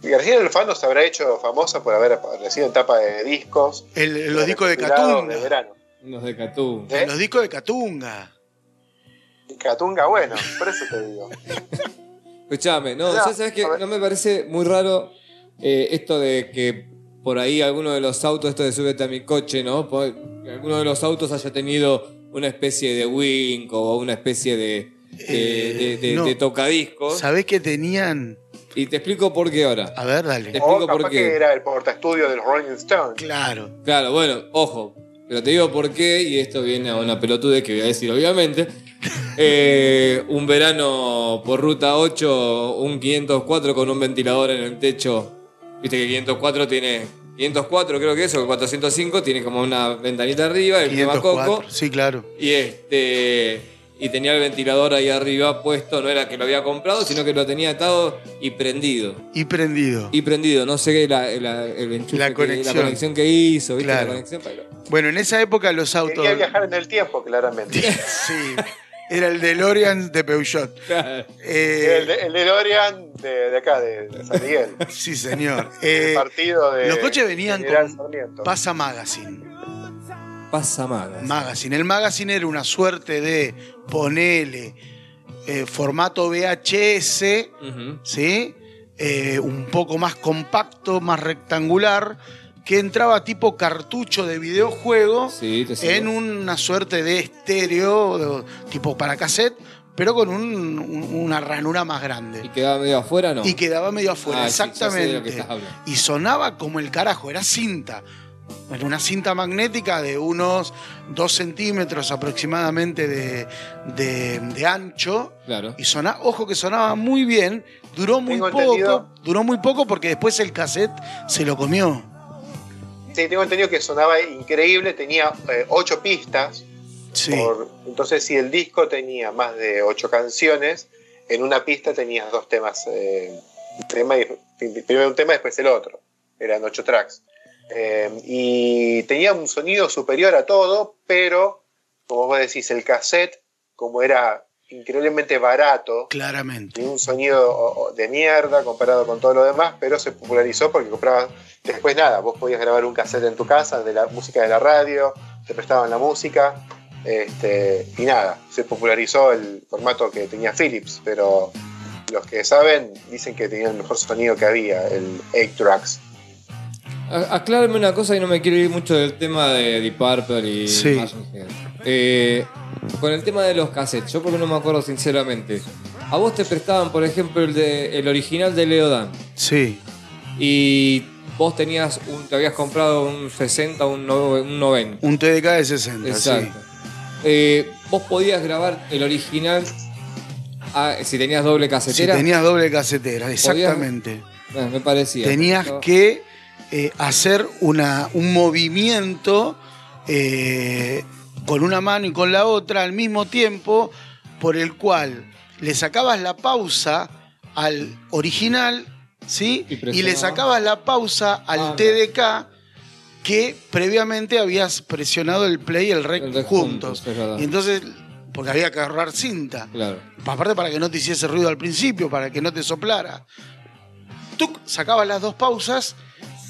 Y García Alfano se habrá hecho famosa por haber aparecido en tapa de discos. El- los discos de Catunga. De verano. Los de Catú. ¿Eh? Los discos de Catunga. Catunga, bueno, por eso te digo. Escuchame, no, ya sabes que no me parece muy raro eh, esto de que por ahí alguno de los autos, esto de súbete a mi coche, ¿no? Po- Que alguno de los autos haya tenido una especie de wink o una especie de, de, Eh, de- de- no. de tocadiscos. ¿Sabés que tenían Y te explico por qué ahora. A ver, dale. Te O explico por capaz qué. que era el portaestudio de los Rolling Stones. Claro. Claro, bueno, ojo. Pero te digo por qué, y esto viene a una pelotude que voy a decir, obviamente. Eh, un verano por ruta 8, un 504 con un ventilador en el techo. Viste que 504 tiene. 504 creo que es, o 405 tiene como una ventanita arriba, el tema 504. coco. Sí, claro. Y este. Y tenía el ventilador ahí arriba puesto, no era que lo había comprado, sino que lo tenía atado y prendido. Y prendido. Y prendido, no sé qué, la, la- el enchufe La que- conexión. la conexión que hizo, ¿viste? Claro. La conexión, pero- Bueno, en esa época los autos. Quería viajar en el tiempo, claramente. Sí. Era el DeLorean de Peugeot. Eh, el, de, el DeLorean de, de acá, de, de San Miguel. Sí, señor. el Eh, partido de. los coches venían con Sarmiento. Pasa Magazine. Pasa magas. Magazine. El magazine era una suerte de ponele eh, formato VHS. ¿sí? Eh, un poco más compacto, más rectangular, que entraba tipo cartucho de videojuego Sí, en una suerte de estéreo, de- tipo para cassette, pero con un- un- una ranura más grande. ¿Y quedaba medio afuera no? Y quedaba medio afuera, Ah, exactamente. y sonaba como el carajo, era cinta. Era una cinta magnética de unos 2 centímetros aproximadamente de, de- de ancho. Claro. Y sonaba, ojo que sonaba muy bien, duró muy Tengo poco, entendido- duró muy poco porque después el cassette se lo comió. Sí, tengo entendido que sonaba increíble, tenía eh, ocho pistas. Sí, por- entonces, si el disco tenía más de ocho canciones, en una pista tenías dos temas. eh, un tema y, primero un tema, después el otro. Eran ocho tracks. Eh, y tenía un sonido superior a todo, pero, como vos decís, el cassette, como era increíblemente barato, claramente. Tenía un sonido de mierda comparado con todo lo demás, pero se popularizó porque comprabas. Después nada, vos podías grabar un cassette en tu casa de la música de la radio, te prestaban la música, este, y nada, se popularizó el formato que tenía Philips, pero los que saben dicen que tenía el mejor sonido que había, el 8 tracks. A- Aclárame una cosa y no me quiero ir mucho del tema de Deep Purple y Sí. Eh, con el tema de los cassettes, yo porque no me acuerdo sinceramente. A vos te prestaban, por ejemplo, el, de, el original de Leodan Sí, y vos tenías un, te habías comprado un 60 o un, no- un 90. un TDK de 60. Exacto. Eh, vos podías grabar el original si tenías doble Sí. Si casetera. tenías doble casetera, exactamente. Eh, me parecía. Tenías que eh, hacer una, un movimiento eh, con una mano y con la otra al mismo tiempo, por el cual le sacabas la pausa al original, ¿sí? Y le sacabas la pausa al Ah, TDK que previamente habías presionado el play y el rec El rec juntos. y entonces, porque había que agarrar cinta. Claro. Aparte para que no te hiciese ruido al principio, para que no te soplara. Tú sacabas las dos pausas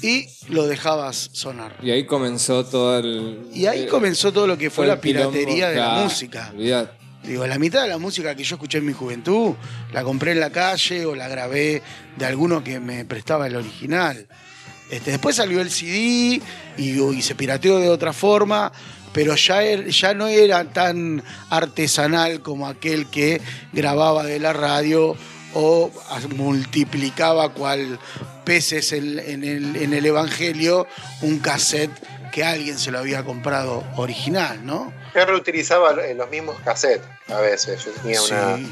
y lo dejabas sonar. Y ahí comenzó todo el. Y ahí comenzó todo lo que fue la quilombo. piratería de la música. olvidate. Digo, la mitad de la música que yo escuché en mi juventud la compré en la calle o la grabé de alguno que me prestaba el original. Este, después salió el CD y, y se pirateó de otra forma, pero ya, er- ya no era tan artesanal como aquel que grababa de la radio o multiplicaba cual peces en, en el, en el Evangelio un cassette que alguien se lo había comprado original, ¿no? Yo reutilizaba eh, los mismos cassettes a veces. Yo tenía una, Sí.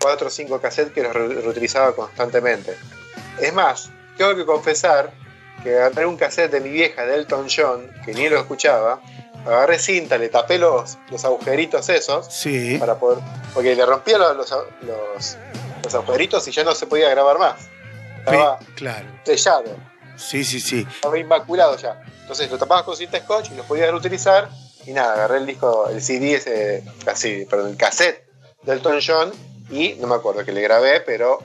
cuatro o cinco cassettes que los re- reutilizaba constantemente. Es más, tengo que confesar que agarré un cassette de mi vieja de Elton John, que ni lo escuchaba, agarré cinta, le tapé los, los agujeritos esos, Sí. para poder, porque le rompía los, los, los- los agujeritos y ya no se podía grabar más. Estaba Pe- claro. sellado, Sí, sí, sí. estaba inmaculado ya. Entonces lo tapabas con cinta scotch y los podías reutilizar. Y nada, agarré el disco, el CD, ese, así, perdón, el cassette de Elton John y no me acuerdo que le grabé, pero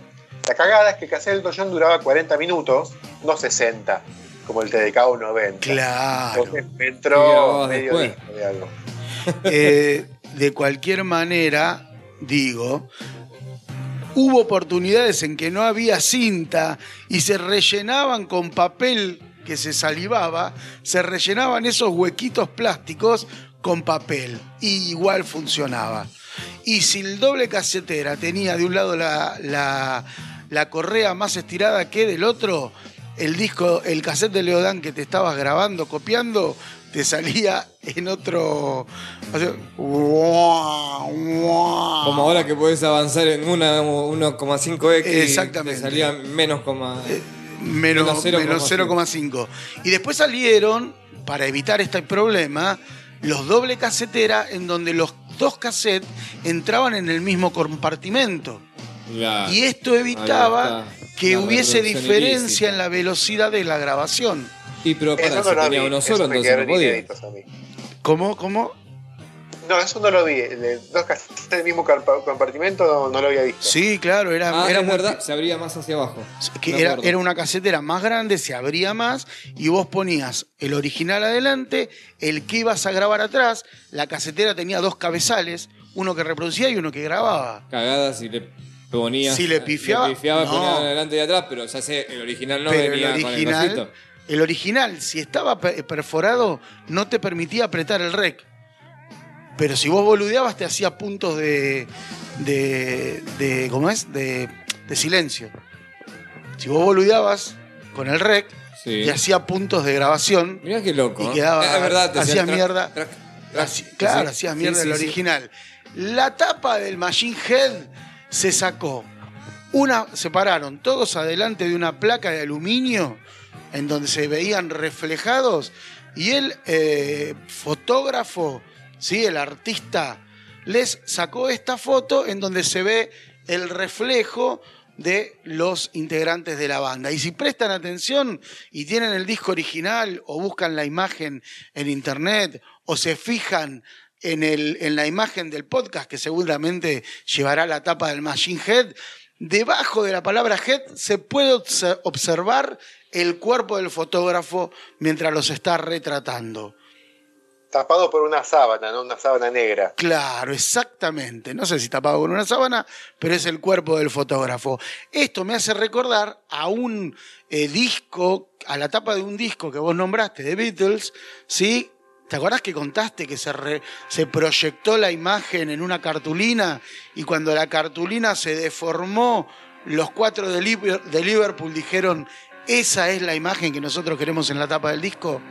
la cagada es que el cassette de Elton John duraba 40 minutos, no 60, como el TDK o 90. Claro. Entonces me entró medio disco de algo. Eh, de cualquier manera, digo, hubo oportunidades en que no había cinta y se rellenaban con papel que se salivaba, se rellenaban esos huequitos plásticos con papel y igual funcionaba. Y si el doble casetera tenía de un lado la, la, la correa más estirada que del otro, el disco, el cassette de Leodán que te estabas grabando, copiando, te salía en otro. o sea, Como ahora que podés avanzar en una 1,5x Exactamente. te salía menos coma... menos, Menos menos 0,5. 0,5. Y después salieron, para evitar este problema, los doble casetera en donde los dos cassettes entraban en el mismo compartimento. Claro. Y esto evitaba que La hubiese diferencia ilícita. en la velocidad de la grabación. Y pero para, Eso si no lo vi. tenía uno solo, entonces no podía. ¿Cómo? ¿Cómo? No, eso no lo vi. El de dos cassettes del mismo compartimento no, no lo había visto. Sí, claro, era, Ah, era es muy- verdad, se abría más hacia abajo. que era, era una casetera más grande, se abría más y vos ponías el original adelante, el que ibas a grabar atrás, la casetera tenía dos cabezales, uno que reproducía y uno que grababa. Cagadas y le Si le pifiaba, Le pifiaba, no. ponía adelante y atrás, pero ya sé, el original no Pero venía el con el original, cosito. el original, si estaba pe- perforado, no te permitía apretar el rec. Pero si vos boludeabas, te hacía puntos de. de. de ¿Cómo es? De, de silencio. Si vos boludeabas con el rec, Sí. te hacía puntos de grabación. Mirá qué loco. Y quedaba- Es verdad, te hacía hacían track, mierda. claro, hacías mierda sí, el sí. original. La tapa del Machine Head se sacó. Una, se pararon todos adelante de una placa de aluminio en donde se veían reflejados y el eh, fotógrafo, ¿sí? el artista, les sacó esta foto en donde se ve el reflejo de los integrantes de la banda. Y si prestan atención y tienen el disco original o buscan la imagen en internet o se fijan en, el, en la imagen del podcast que seguramente llevará la tapa del Machine Head, debajo de la palabra head se puede obse- observar el cuerpo del fotógrafo mientras los está retratando. Tapado por una sábana, ¿no? Una sábana negra. Claro, exactamente. No sé si tapado con una sábana, pero es el cuerpo del fotógrafo. Esto me hace recordar a un eh, disco, a la tapa de un disco que vos nombraste, de Beatles, ¿sí? ¿Te acordás que contaste que se, re- se proyectó la imagen en una cartulina y cuando la cartulina se deformó, los cuatro de, Liber- de Liverpool dijeron, esa es la imagen que nosotros queremos en la tapa del disco?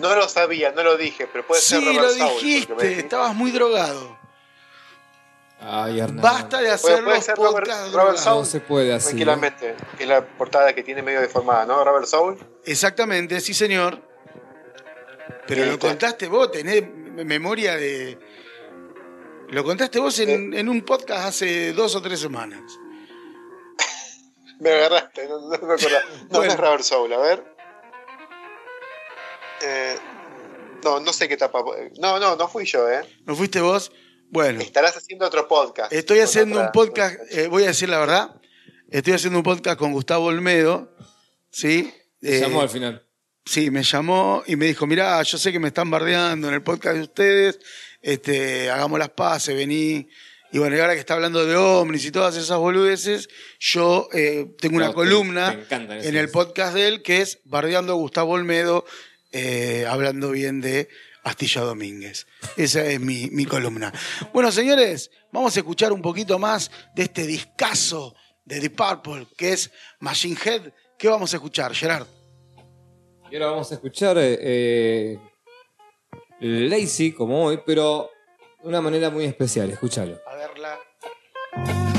No lo sabía, no lo dije, pero puede ser sí, Robert lo dijiste, estabas muy drogado. Ay. Basta de Puede, hacer puede los ser Robert, Robert. Saul. No se puede así. Tranquilamente. Es la portada que tiene medio deformada, ¿no? Robert Saul. Exactamente, sí, señor. Pero lo Este. contaste vos, tenés memoria de. Lo contaste vos en, en un podcast hace dos o tres semanas. Me agarraste, no, no me acuerdo. No, Bueno. no es Robert Soul, a ver. Eh, no, no sé qué tapa. No, no, no fui yo, ¿eh? ¿No fuiste vos? Bueno, Estarás haciendo otro podcast. estoy haciendo otra- un podcast, eh, voy a decir la verdad. Estoy haciendo un podcast con Gustavo Olmedo, ¿sí? Eh, llamó al final. Sí, me llamó y me dijo, mirá, yo sé que me están bardeando en el podcast de ustedes, este, hagamos las paces, vení. Y bueno, y ahora que está hablando de ovnis y todas esas boludeces, yo eh, tengo una No, columna te en el podcast de él que es Bardeando a Gustavo Olmedo, eh, hablando bien de Astilla Domínguez. Esa es mi, mi columna. Bueno, señores, vamos a escuchar un poquito más de este discazo de Deep Purple, que es Machine Head. ¿Qué vamos a escuchar, Gerard? Y ahora vamos a escuchar eh, eh, Lazy, como hoy, pero de una manera muy especial. Escúchalo. A verla.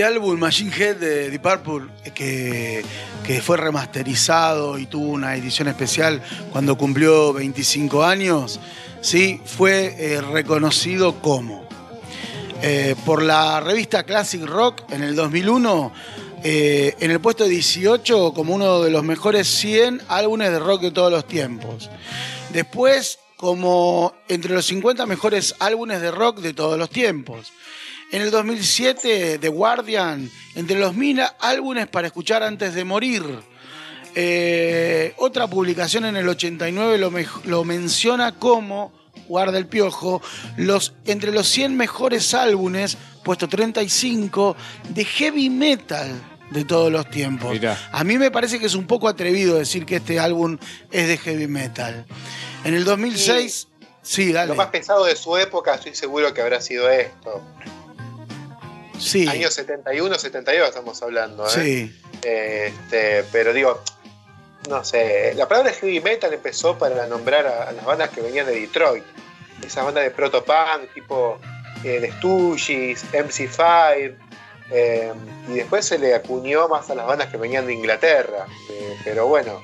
Este álbum, Machine Head de Deep Purple, que, que fue remasterizado y tuvo una edición especial cuando cumplió 25 años, ¿sí? fue eh, reconocido como eh, por la revista Classic Rock en el 2001 eh, en el puesto 18 como uno de los mejores 100 álbumes de rock de todos los tiempos. Después como entre los 50 mejores álbumes de rock de todos los tiempos. En el 2007, The Guardian, entre los mil álbumes para escuchar antes de morir. Eh, otra publicación en el 89 lo, menciona como, guarda el piojo, los, entre los 100 mejores álbumes, puesto 35, de heavy metal de todos los tiempos. Mirá. A mí me parece que es un poco atrevido decir que este álbum es de heavy metal. En el 2006, sí, dale. Lo más pesado de su época, estoy seguro que habrá sido esto. Sí, Años 71, 72 estamos hablando, ¿eh? sí. Este, pero digo, no sé, la palabra heavy metal empezó para nombrar a, a las bandas que venían de Detroit. Esas bandas de proto-punk tipo eh, The Stooges, MC5, eh, y después se le acuñó más a las bandas que venían de Inglaterra. Eh, pero bueno,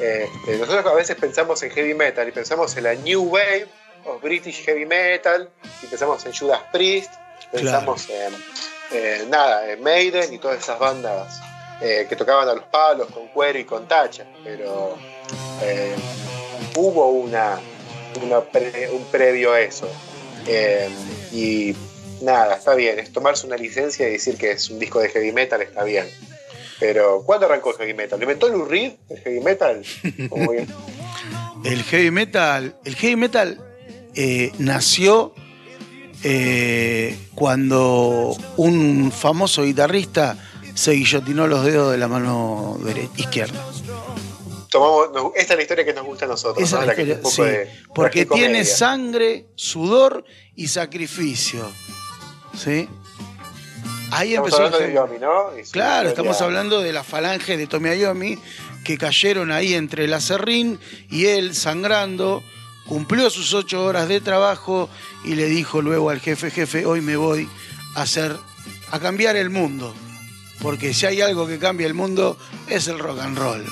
este, nosotros a veces pensamos en heavy metal y pensamos en la New Wave of British Heavy Metal, y pensamos en Judas Priest, pensamos en, en nada, en Maiden y todas esas bandas eh, que tocaban a los palos con cuero y con tacha, pero eh, hubo una, una pre- un previo a eso. Eh, y nada, está bien, es tomarse una licencia y decir que es un disco de heavy metal, está bien. Pero, ¿cuándo arrancó el heavy metal? ¿Lo inventó Lou Reed, el heavy metal? El heavy metal, el heavy metal eh, nació eh, cuando un famoso guitarrista se guillotinó los dedos de la mano izquierda. Tomamos, esta es la historia que nos gusta a nosotros, Esa ¿no? es La que historia, poco sí, de porque tiene sangre, sudor y sacrificio. ¿Sí? Ahí Estamos empezó el hablando de Yomi, ¿no? Y Claro, estamos hablando de la falange de Tommy Ayomi que cayeron ahí entre el acerrín y él sangrando. Cumplió sus ocho horas de trabajo y le dijo luego al jefe, jefe, hoy me voy a hacer, a cambiar el mundo. Porque si hay algo que cambia el mundo es el rock and roll.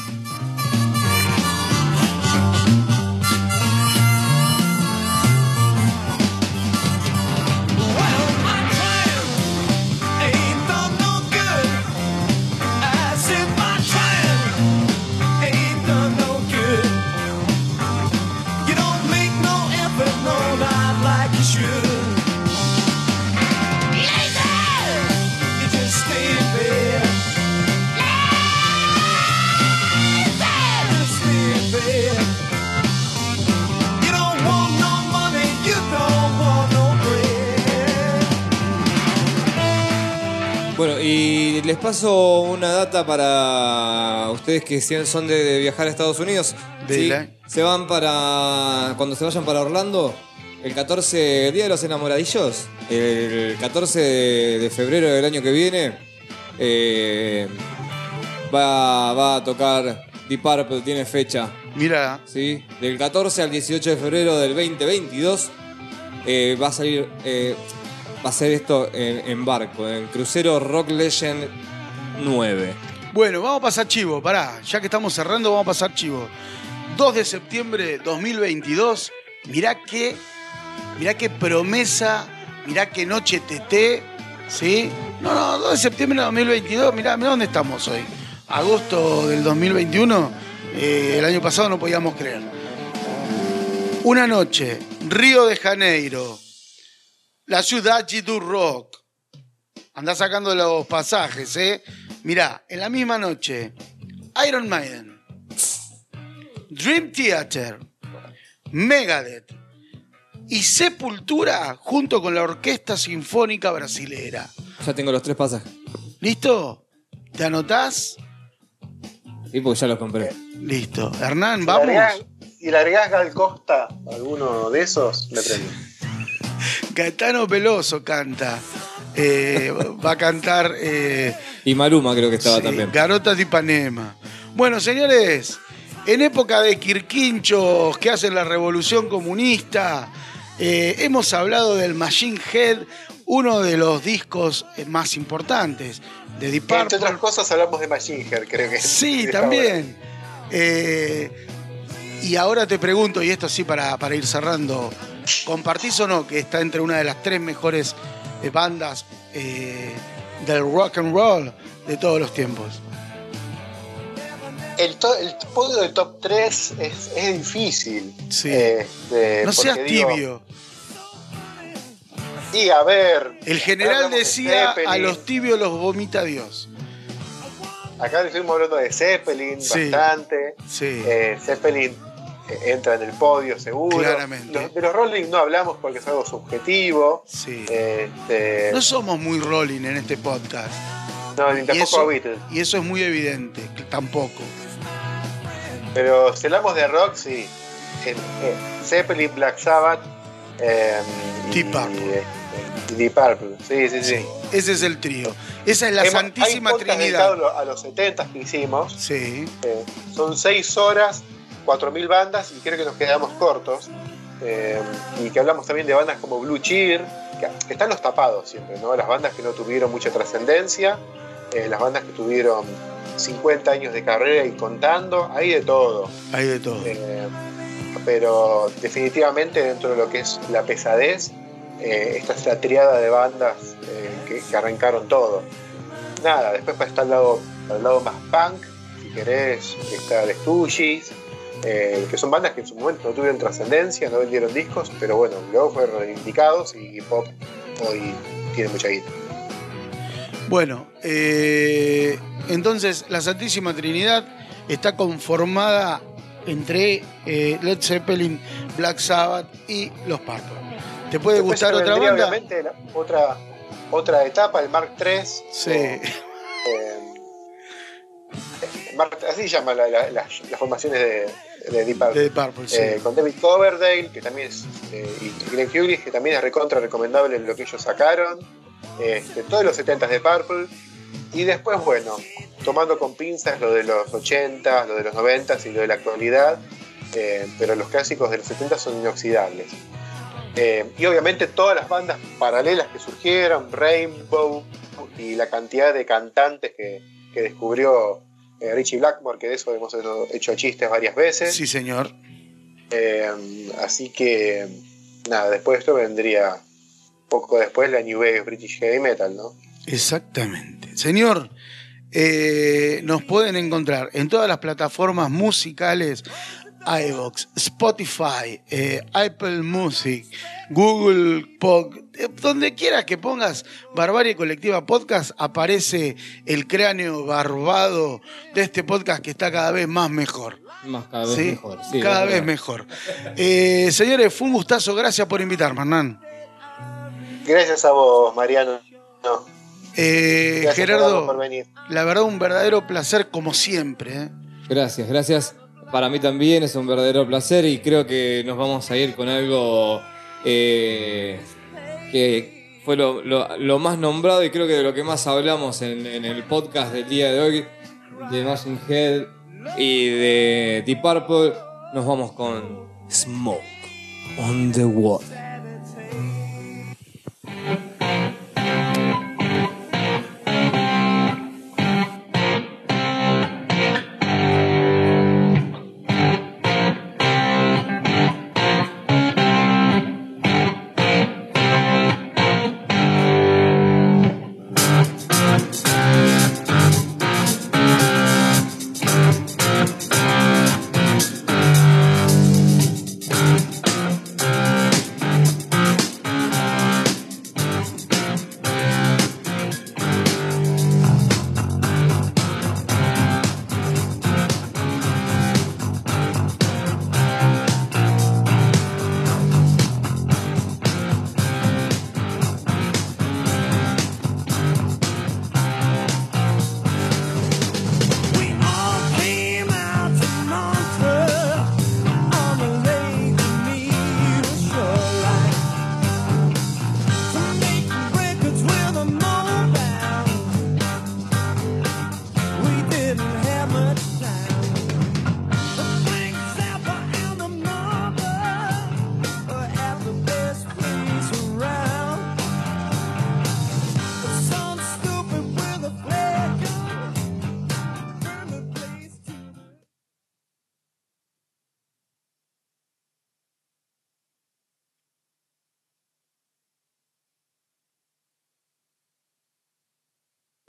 Paso una data para ustedes que son de, de viajar a Estados Unidos. De ¿sí? la- Se van para. Cuando se vayan para Orlando, el 14, Día de los Enamoradillos, el 14 de, de febrero del año que viene, eh, va, va a tocar Deep Purple, tiene fecha. Mira, ¿sí? Del 14 al 18 de febrero del 2022 eh, va a salir, eh, va a ser esto en, en barco, en crucero Rock Legend 9. Bueno, vamos a pasar chivo, pará, ya que estamos cerrando, vamos a pasar chivo. 2 de septiembre 2022, mirá qué, mirá qué promesa, mirá qué noche TT, ¿sí? No, no, 2 de septiembre de 2022, mirá, mirá dónde estamos hoy. Agosto del 2021, eh, el año pasado no podíamos creer. Una noche, Río de Janeiro, la ciudad do rock. Andá sacando los pasajes, ¿eh? Mirá, en la misma noche, Iron Maiden, Dream Theater, Megadeth y Sepultura junto con la Orquesta Sinfónica Brasilera. Ya tengo los tres pasajes. ¿Listo? ¿Te anotás? Y porque ya los compré. Listo. Hernán, vamos. le agregás- Si le agregás Gal Costa, alguno de esos, me prendo. Caetano Peloso canta. Eh, va a cantar eh, Y Maruma creo que estaba Sí, también. Garotas de Ipanema. Bueno, señores, en época de quirquinchos que hacen la revolución comunista, eh, hemos hablado del Machine Head, uno de los discos más importantes de Deep Entre Purple. otras cosas hablamos de Machine Head, creo que Sí, también. Y ahora te pregunto, y esto sí para, para ir cerrando, ¿compartís o no que está entre una de las tres mejores eh, bandas eh, del rock and roll de todos los tiempos. El, to- el podio de top 3 es, es difícil. Sí. Este, No seas digo, tibio. Y a ver. El general de decía, a los tibios los vomita Dios. Acá estuvimos hablando de Zeppelin Sí. bastante. Sí. Eh, Zeppelin entra en el podio seguro. Claramente. Los- de los Rolling no hablamos porque es algo subjetivo. Sí. Este, No somos muy rolling en este podcast. no, ni tampoco eso, Beatles. y eso es muy evidente, tampoco. Pero si hablamos de rock, sí. El- eh, Zeppelin, Black Sabbath. eh, Deep Purple. eh, y Deep Purple. Sí, sí, sí. Sí, ese es el trío. Esa es la Hemos- Santísima hay Trinidad. A los 70 que hicimos. Sí, Eh, son 6 horas, 4.000 bandas y creo que nos quedamos cortos. Eh, y que hablamos también de bandas como Blue Cheer, que, están los tapados siempre, ¿no? Las bandas que no tuvieron mucha trascendencia, eh, las bandas que tuvieron 50 años de carrera y contando, hay de todo. hay de todo. Eh, pero definitivamente dentro de lo que es la pesadez, eh, esta es la triada de bandas eh, que, que arrancaron todo. Nada, después para estar al lado, al lado más punk, si querés, está The Stooges, eh, que son bandas que en su momento no tuvieron trascendencia, no vendieron discos, pero bueno, luego fueron reivindicados y pop hoy tiene mucha guita. Bueno, eh, entonces la Santísima Trinidad está conformada entre eh, Led Zeppelin, Black Sabbath y los Purple. ¿Te puede Después gustar otra banda? Obviamente, la- otra, otra etapa, el Mark III. Sí, Eh, Mark- así se llaman la- la- las, las formaciones de, de Deep Purple. de Purple, sí. Eh, con David Coverdale, que también es, eh, y Glenn Hughes, que también es recontra recomendable lo que ellos sacaron. Este, todos los 70s de Purple. Y después, bueno, tomando con pinzas lo de los 80s, lo de los 90s y lo de la actualidad. eh, pero los clásicos de los 70 son inoxidables. Y obviamente todas las bandas paralelas que surgieron, Rainbow y la cantidad de cantantes que, que descubrió eh, Richie Blackmore, que de eso hemos hecho chistes varias veces. Sí, señor. Eh, así que, nada, después de esto vendría poco después la New Wave British Heavy Metal, ¿no? Exactamente. Señor, eh, nos pueden encontrar en todas las plataformas musicales, iVoox, Spotify, eh, Apple Music, Google Pod, eh, donde quieras que pongas Barbarie Colectiva Podcast, aparece el cráneo barbado de este podcast que está cada vez más mejor. Más cada vez ¿sí? mejor. sí, cada vez mejor. Eh, señores, fue un gustazo. Gracias por invitarme, Hernán. Gracias a vos, Mariano. No, Eh, gracias Gerardo, por venir. la verdad, un verdadero placer como siempre. ¿eh? Gracias, gracias. Para mí también es un verdadero placer y creo que nos vamos a ir con algo eh, que fue lo, más nombrado y creo que de lo que más hablamos en, en el podcast del día de hoy, de Machine Head y de Deep Purple. Nos vamos con Smoke on the Water.